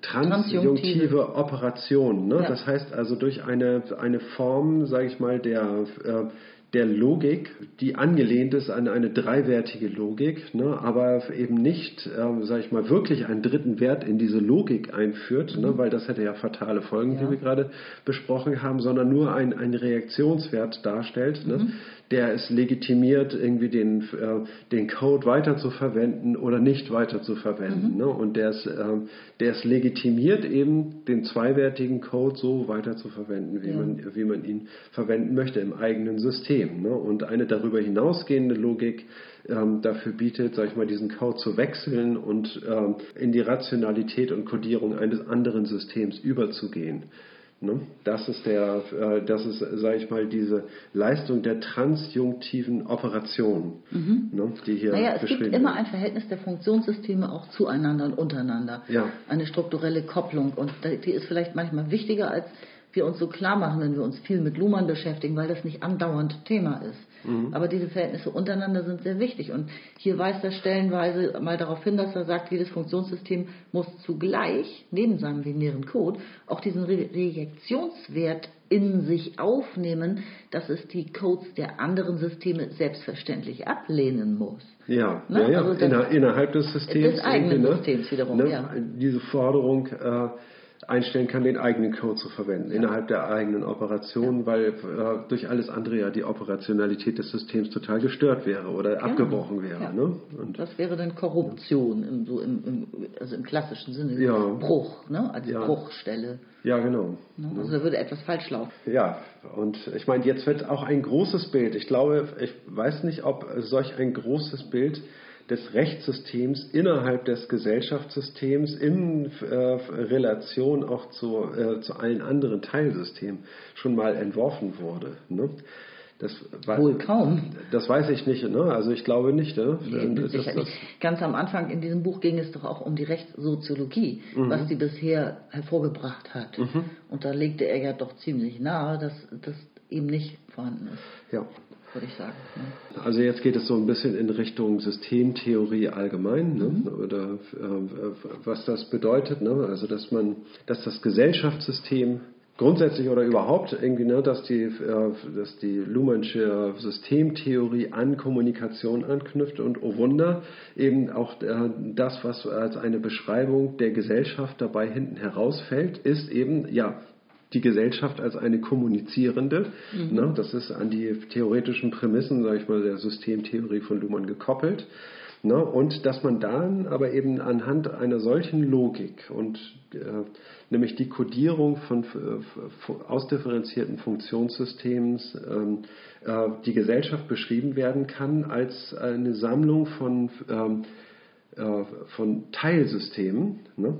transjunktive Operation. Ne? Ja. Das heißt also durch eine, eine Form, sage ich mal, der, äh, der Logik, die angelehnt ist an eine dreiwertige Logik, ne, aber eben nicht, ähm, sage ich mal, wirklich einen dritten Wert in diese Logik einführt, ne, weil das hätte ja fatale Folgen, Ja. die wir gerade besprochen haben, sondern nur ein, einen Reaktionswert darstellt, ne, der es legitimiert, irgendwie den, äh, den Code weiter zu verwenden oder nicht weiter zu verwenden. Ne, und der es, ähm, der es legitimiert, eben den zweiwertigen Code so weiter zu verwenden, wie, Ja. man, wie man ihn verwenden möchte im eigenen System. Ne? Und eine darüber hinausgehende Logik ähm, dafür bietet, sag ich mal, diesen Code zu wechseln und ähm, in die Rationalität und Codierung eines anderen Systems überzugehen. Ne? Das ist der, äh, das ist, sage ich mal, diese Leistung der transjunktiven Operation, ne? die hier Mhm. Naja, es gibt beschrieben immer wird. ein Verhältnis der Funktionssysteme auch zueinander und untereinander. Ja. Eine strukturelle Kopplung. Und die ist vielleicht manchmal wichtiger, als wir uns so klar machen, wenn wir uns viel mit Luhmann beschäftigen, weil das nicht andauernd Thema ist. Mhm. Aber diese Verhältnisse untereinander sind sehr wichtig. Und hier weist er stellenweise mal darauf hin, dass er sagt, jedes Funktionssystem muss zugleich, neben seinem binären Code, auch diesen Re Reaktionswert in sich aufnehmen, dass es die Codes der anderen Systeme selbstverständlich ablehnen muss. Ja, Ne? ja, ja. Also Inner, innerhalb des Systems. Des eigenen ne? Systems wiederum, ne? ja. Diese Forderung äh, einstellen kann, den eigenen Code zu verwenden, innerhalb der eigenen Operation, weil äh, durch alles andere ja die Operationalität des Systems total gestört wäre oder abgebrochen wäre. Ja. Ne? Das wäre dann Korruption, im, so im, im, also im klassischen Sinne. Ja. Bruch, ne? als Ja. Bruchstelle. ja, genau. Ne? Also da würde etwas falsch laufen. Ja, und ich meine, jetzt wird auch ein großes Bild. Ich glaube, ich weiß nicht, ob solch ein großes Bild des Rechtssystems innerhalb des Gesellschaftssystems in äh, Relation auch zu, äh, zu allen anderen Teilsystemen schon mal entworfen wurde. Ne? Das, Wohl kaum. Das weiß ich nicht. Ne? Also ich glaube nicht. Ne? Nee, Das- sicher nicht. Ganz am Anfang in diesem Buch ging es doch auch um die Rechtssoziologie, Mhm. was die bisher hervorgebracht hat. Und da legte er ja doch ziemlich nahe, dass das eben nicht vorhanden ist, ja. Würde ich sagen. Also jetzt geht es so ein bisschen in Richtung Systemtheorie allgemein, ne? oder äh, was das bedeutet, ne? also dass man, dass das Gesellschaftssystem grundsätzlich oder überhaupt irgendwie, ne, dass die, äh, dass die Luhmannsche Systemtheorie an Kommunikation anknüpft und oh Wunder eben auch äh, das, was als eine Beschreibung der Gesellschaft dabei hinten herausfällt, ist eben ja die Gesellschaft als eine kommunizierende. Ne, das ist an die theoretischen Prämissen, sage ich mal, der Systemtheorie von Luhmann gekoppelt. Ne, und dass man dann aber eben anhand einer solchen Logik und äh, nämlich die Kodierung von äh, ausdifferenzierten Funktionssystems ähm, äh, die Gesellschaft beschrieben werden kann als eine Sammlung von, ähm, äh, von Teilsystemen, ne,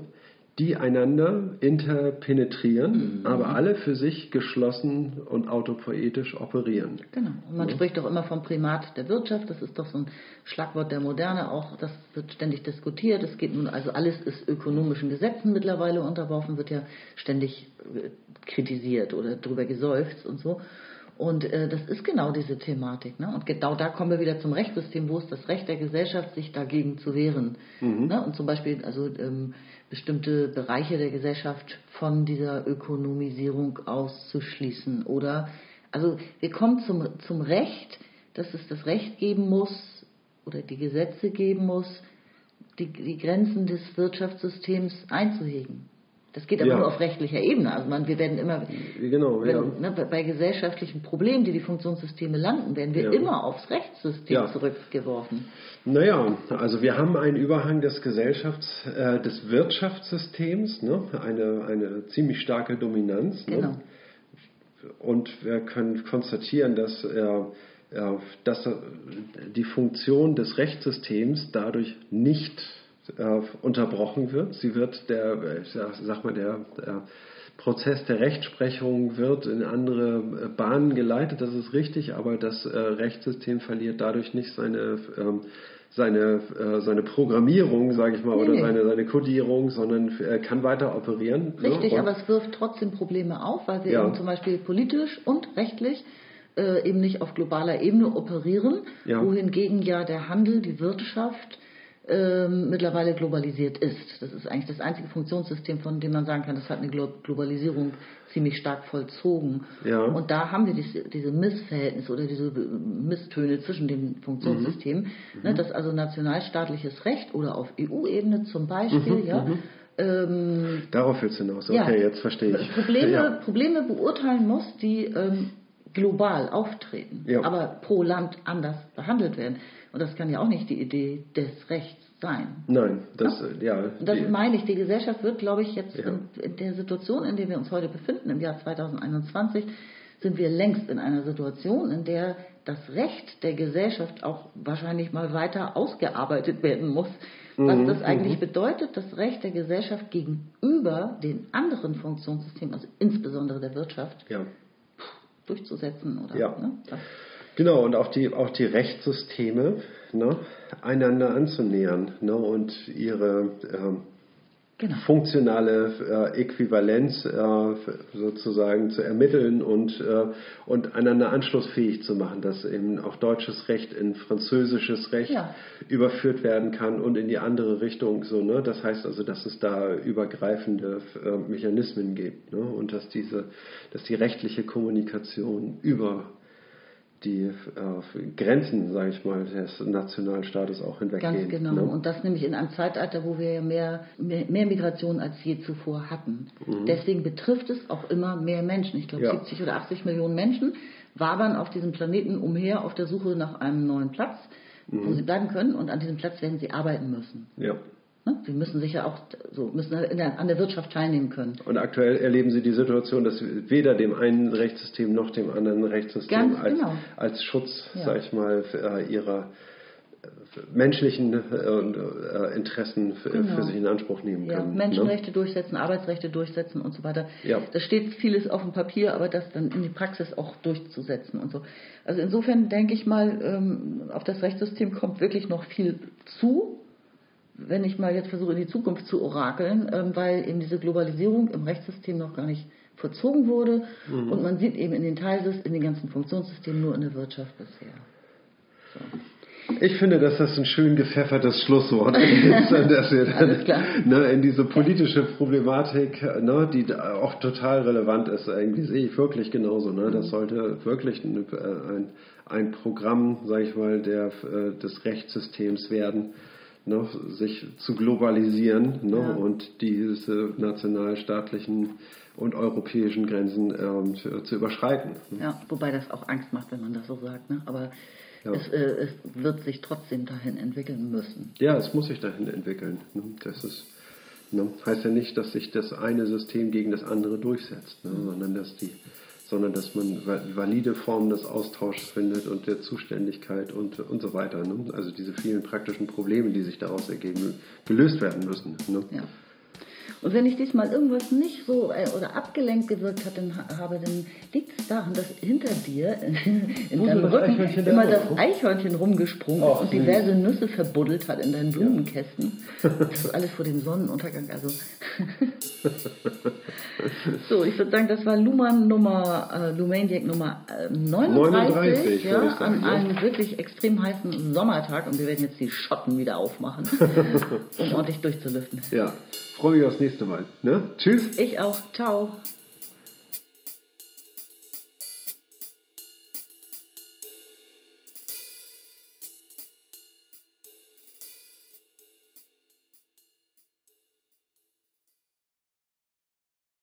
die einander interpenetrieren, aber alle für sich geschlossen und autopoetisch operieren. Genau. Und man spricht doch immer vom Primat der Wirtschaft. Das ist doch so ein Schlagwort der Moderne auch. Das wird ständig diskutiert. Es geht nun, also alles ist ökonomischen Gesetzen mittlerweile unterworfen, wird ja ständig äh, kritisiert oder drüber geseufzt und so. Und äh, das ist genau diese Thematik. Ne? Und genau da kommen wir wieder zum Rechtssystem. Wo ist das Recht der Gesellschaft, sich dagegen zu wehren? Ne? Und zum Beispiel also ähm, bestimmte Bereiche der Gesellschaft von dieser Ökonomisierung auszuschließen. Oder also wir kommen zum, zum Recht, dass es das Recht geben muss oder die Gesetze geben muss, die, die Grenzen des Wirtschaftssystems einzuhegen. Das geht aber Ja. nur auf rechtlicher Ebene. Also man, wir werden immer, Genau, wenn, ja. ne, bei- gesellschaftlichen Problemen, die die Funktionssysteme landen, werden wir Ja. immer aufs Rechtssystem zurückgeworfen. Naja, also wir haben einen Überhang des Gesellschafts, äh, des Wirtschaftssystems, ne? eine, eine ziemlich starke Dominanz. Genau. Ne? Und wir können konstatieren, dass, äh, dass die Funktion des Rechtssystems dadurch nicht äh, unterbrochen wird. Sie wird der, ich sag, sag mal, der, der Prozess der Rechtsprechung wird in andere äh, Bahnen geleitet, das ist richtig, aber das äh, Rechtssystem verliert dadurch nicht seine, ähm, seine, äh, seine Programmierung, sage ich mal, Nee, oder nee. seine, seine Kodierung, sondern äh, kann weiter operieren. ne? Richtig, Und- aber es wirft trotzdem Probleme auf, weil wir Ja. eben zum Beispiel politisch und rechtlich äh, eben nicht auf globaler Ebene operieren, Ja. wohingegen ja der Handel, die Wirtschaft ähm, mittlerweile globalisiert ist. Das ist eigentlich das einzige Funktionssystem, von dem man sagen kann, das hat eine Glo Globalisierung ziemlich stark vollzogen. Ja. Und da haben wir diese, diese Missverhältnisse oder diese Misstöne zwischen den Funktionssystemen, Mhm. ne, dass also nationalstaatliches Recht oder auf EU-Ebene zum Beispiel, Mhm, ja, ähm, Darauf willst du hinaus. ja, Okay, jetzt verstehe ich. Probleme, Ja. Probleme beurteilen muss, die ähm, global auftreten, Ja. aber pro Land anders behandelt werden. Und das kann ja auch nicht die Idee des Rechts sein. Nein, das, ja. Und das meine ich, die Gesellschaft wird, glaube ich, jetzt Ja. in, in der Situation, in der wir uns heute befinden, im Jahr 2021, sind wir längst in einer Situation, in der das Recht der Gesellschaft auch wahrscheinlich mal weiter ausgearbeitet werden muss. Was Mhm, das eigentlich bedeutet, das Recht der Gesellschaft gegenüber den anderen Funktionssystemen, also insbesondere der Wirtschaft, ja. durchzusetzen oder Ja. ne? Genau, und auch die, auch die Rechtssysteme ne, einander anzunähern ne, und ihre ähm, genau. funktionale äh, Äquivalenz äh, sozusagen zu ermitteln und, äh, und einander anschlussfähig zu machen, dass eben auch deutsches Recht in französisches Recht Ja. überführt werden kann und in die andere Richtung. So, ne? Das heißt also, dass es da übergreifende äh, Mechanismen gibt ne? und dass, diese, dass die rechtliche Kommunikation über die äh, Grenzen, sage ich mal, des Nationalstaates auch hinweggeht. Ganz genau. Ne? Und das nämlich in einem Zeitalter, wo wir ja mehr, mehr, mehr Migration als je zuvor hatten. Deswegen betrifft es auch immer mehr Menschen. Ich glaube, Mhm. Ja. 70 oder 80 Millionen Menschen wabern auf diesem Planeten umher auf der Suche nach einem neuen Platz, Mhm. wo sie bleiben können. Und an diesem Platz werden sie arbeiten müssen. Ja. Ne? Sie müssen sich ja auch so, müssen in der, an der Wirtschaft teilnehmen können. Und aktuell erleben Sie die Situation, dass weder dem einen Rechtssystem noch dem anderen Rechtssystem als, genau. als Schutz, Ja. sag ich mal, äh, ihrer äh, menschlichen äh, äh, Interessen für, Genau. für sich in Anspruch nehmen Ja, können. Menschenrechte durchsetzen, Arbeitsrechte durchsetzen und so weiter. Ja. Da steht vieles auf dem Papier, aber das dann in die Praxis auch durchzusetzen und so. Also insofern denke ich mal, ähm, auf das Rechtssystem kommt wirklich noch viel zu, wenn ich mal jetzt versuche, in die Zukunft zu orakeln, ähm, weil eben diese Globalisierung im Rechtssystem noch gar nicht vollzogen wurde Mhm. und man sieht eben in den Teilsys, in den ganzen Funktionssystemen nur in der Wirtschaft bisher. So. Ich finde, dass das ein schön gepfeffertes Schlusswort ist, dass wir dann ne, in diese politische Problematik, ne, die auch total relevant ist, irgendwie sehe ich wirklich genauso. Ne? Das sollte wirklich ein, äh, ein, ein Programm, sage ich mal, der, äh, des Rechtssystems werden, ne, sich zu globalisieren ne, Ja. und diese nationalstaatlichen und europäischen Grenzen ähm, zu, zu überschreiten. Ja, wobei das auch Angst macht, wenn man das so sagt. Ne? Aber Ja. es, äh, es wird sich trotzdem dahin entwickeln müssen. Ja, es muss sich dahin entwickeln. ne. Das ist, ne, heißt ja nicht, dass sich das eine System gegen das andere durchsetzt, ne, sondern dass die sondern dass man va- valide Formen des Austauschs findet und der Zuständigkeit und, und so weiter. Ne? Also diese vielen praktischen Probleme, die sich daraus ergeben, gelöst werden müssen. Ne? Ja. Und wenn ich diesmal irgendwas nicht so äh, oder abgelenkt gewirkt hat, dann ha- habe, dann liegt es daran, dass hinter dir in deinem Rücken immer das? Eichhörnchen rumgesprungen ist und diverse Nüsse verbuddelt hat in deinen Blumenkästen. Das ist alles vor dem Sonnenuntergang. Also so, ich würde sagen, das war Luhmann Nummer, äh, Lumaniac Nummer äh, 39, 39, ja, sagen, an ja. einem wirklich extrem heißen Sommertag und wir werden jetzt die Schotten wieder aufmachen, um ordentlich durchzulüften. Ja, freue mich aufs nächste Mal. Ne? Tschüss. Ich auch. Ciao.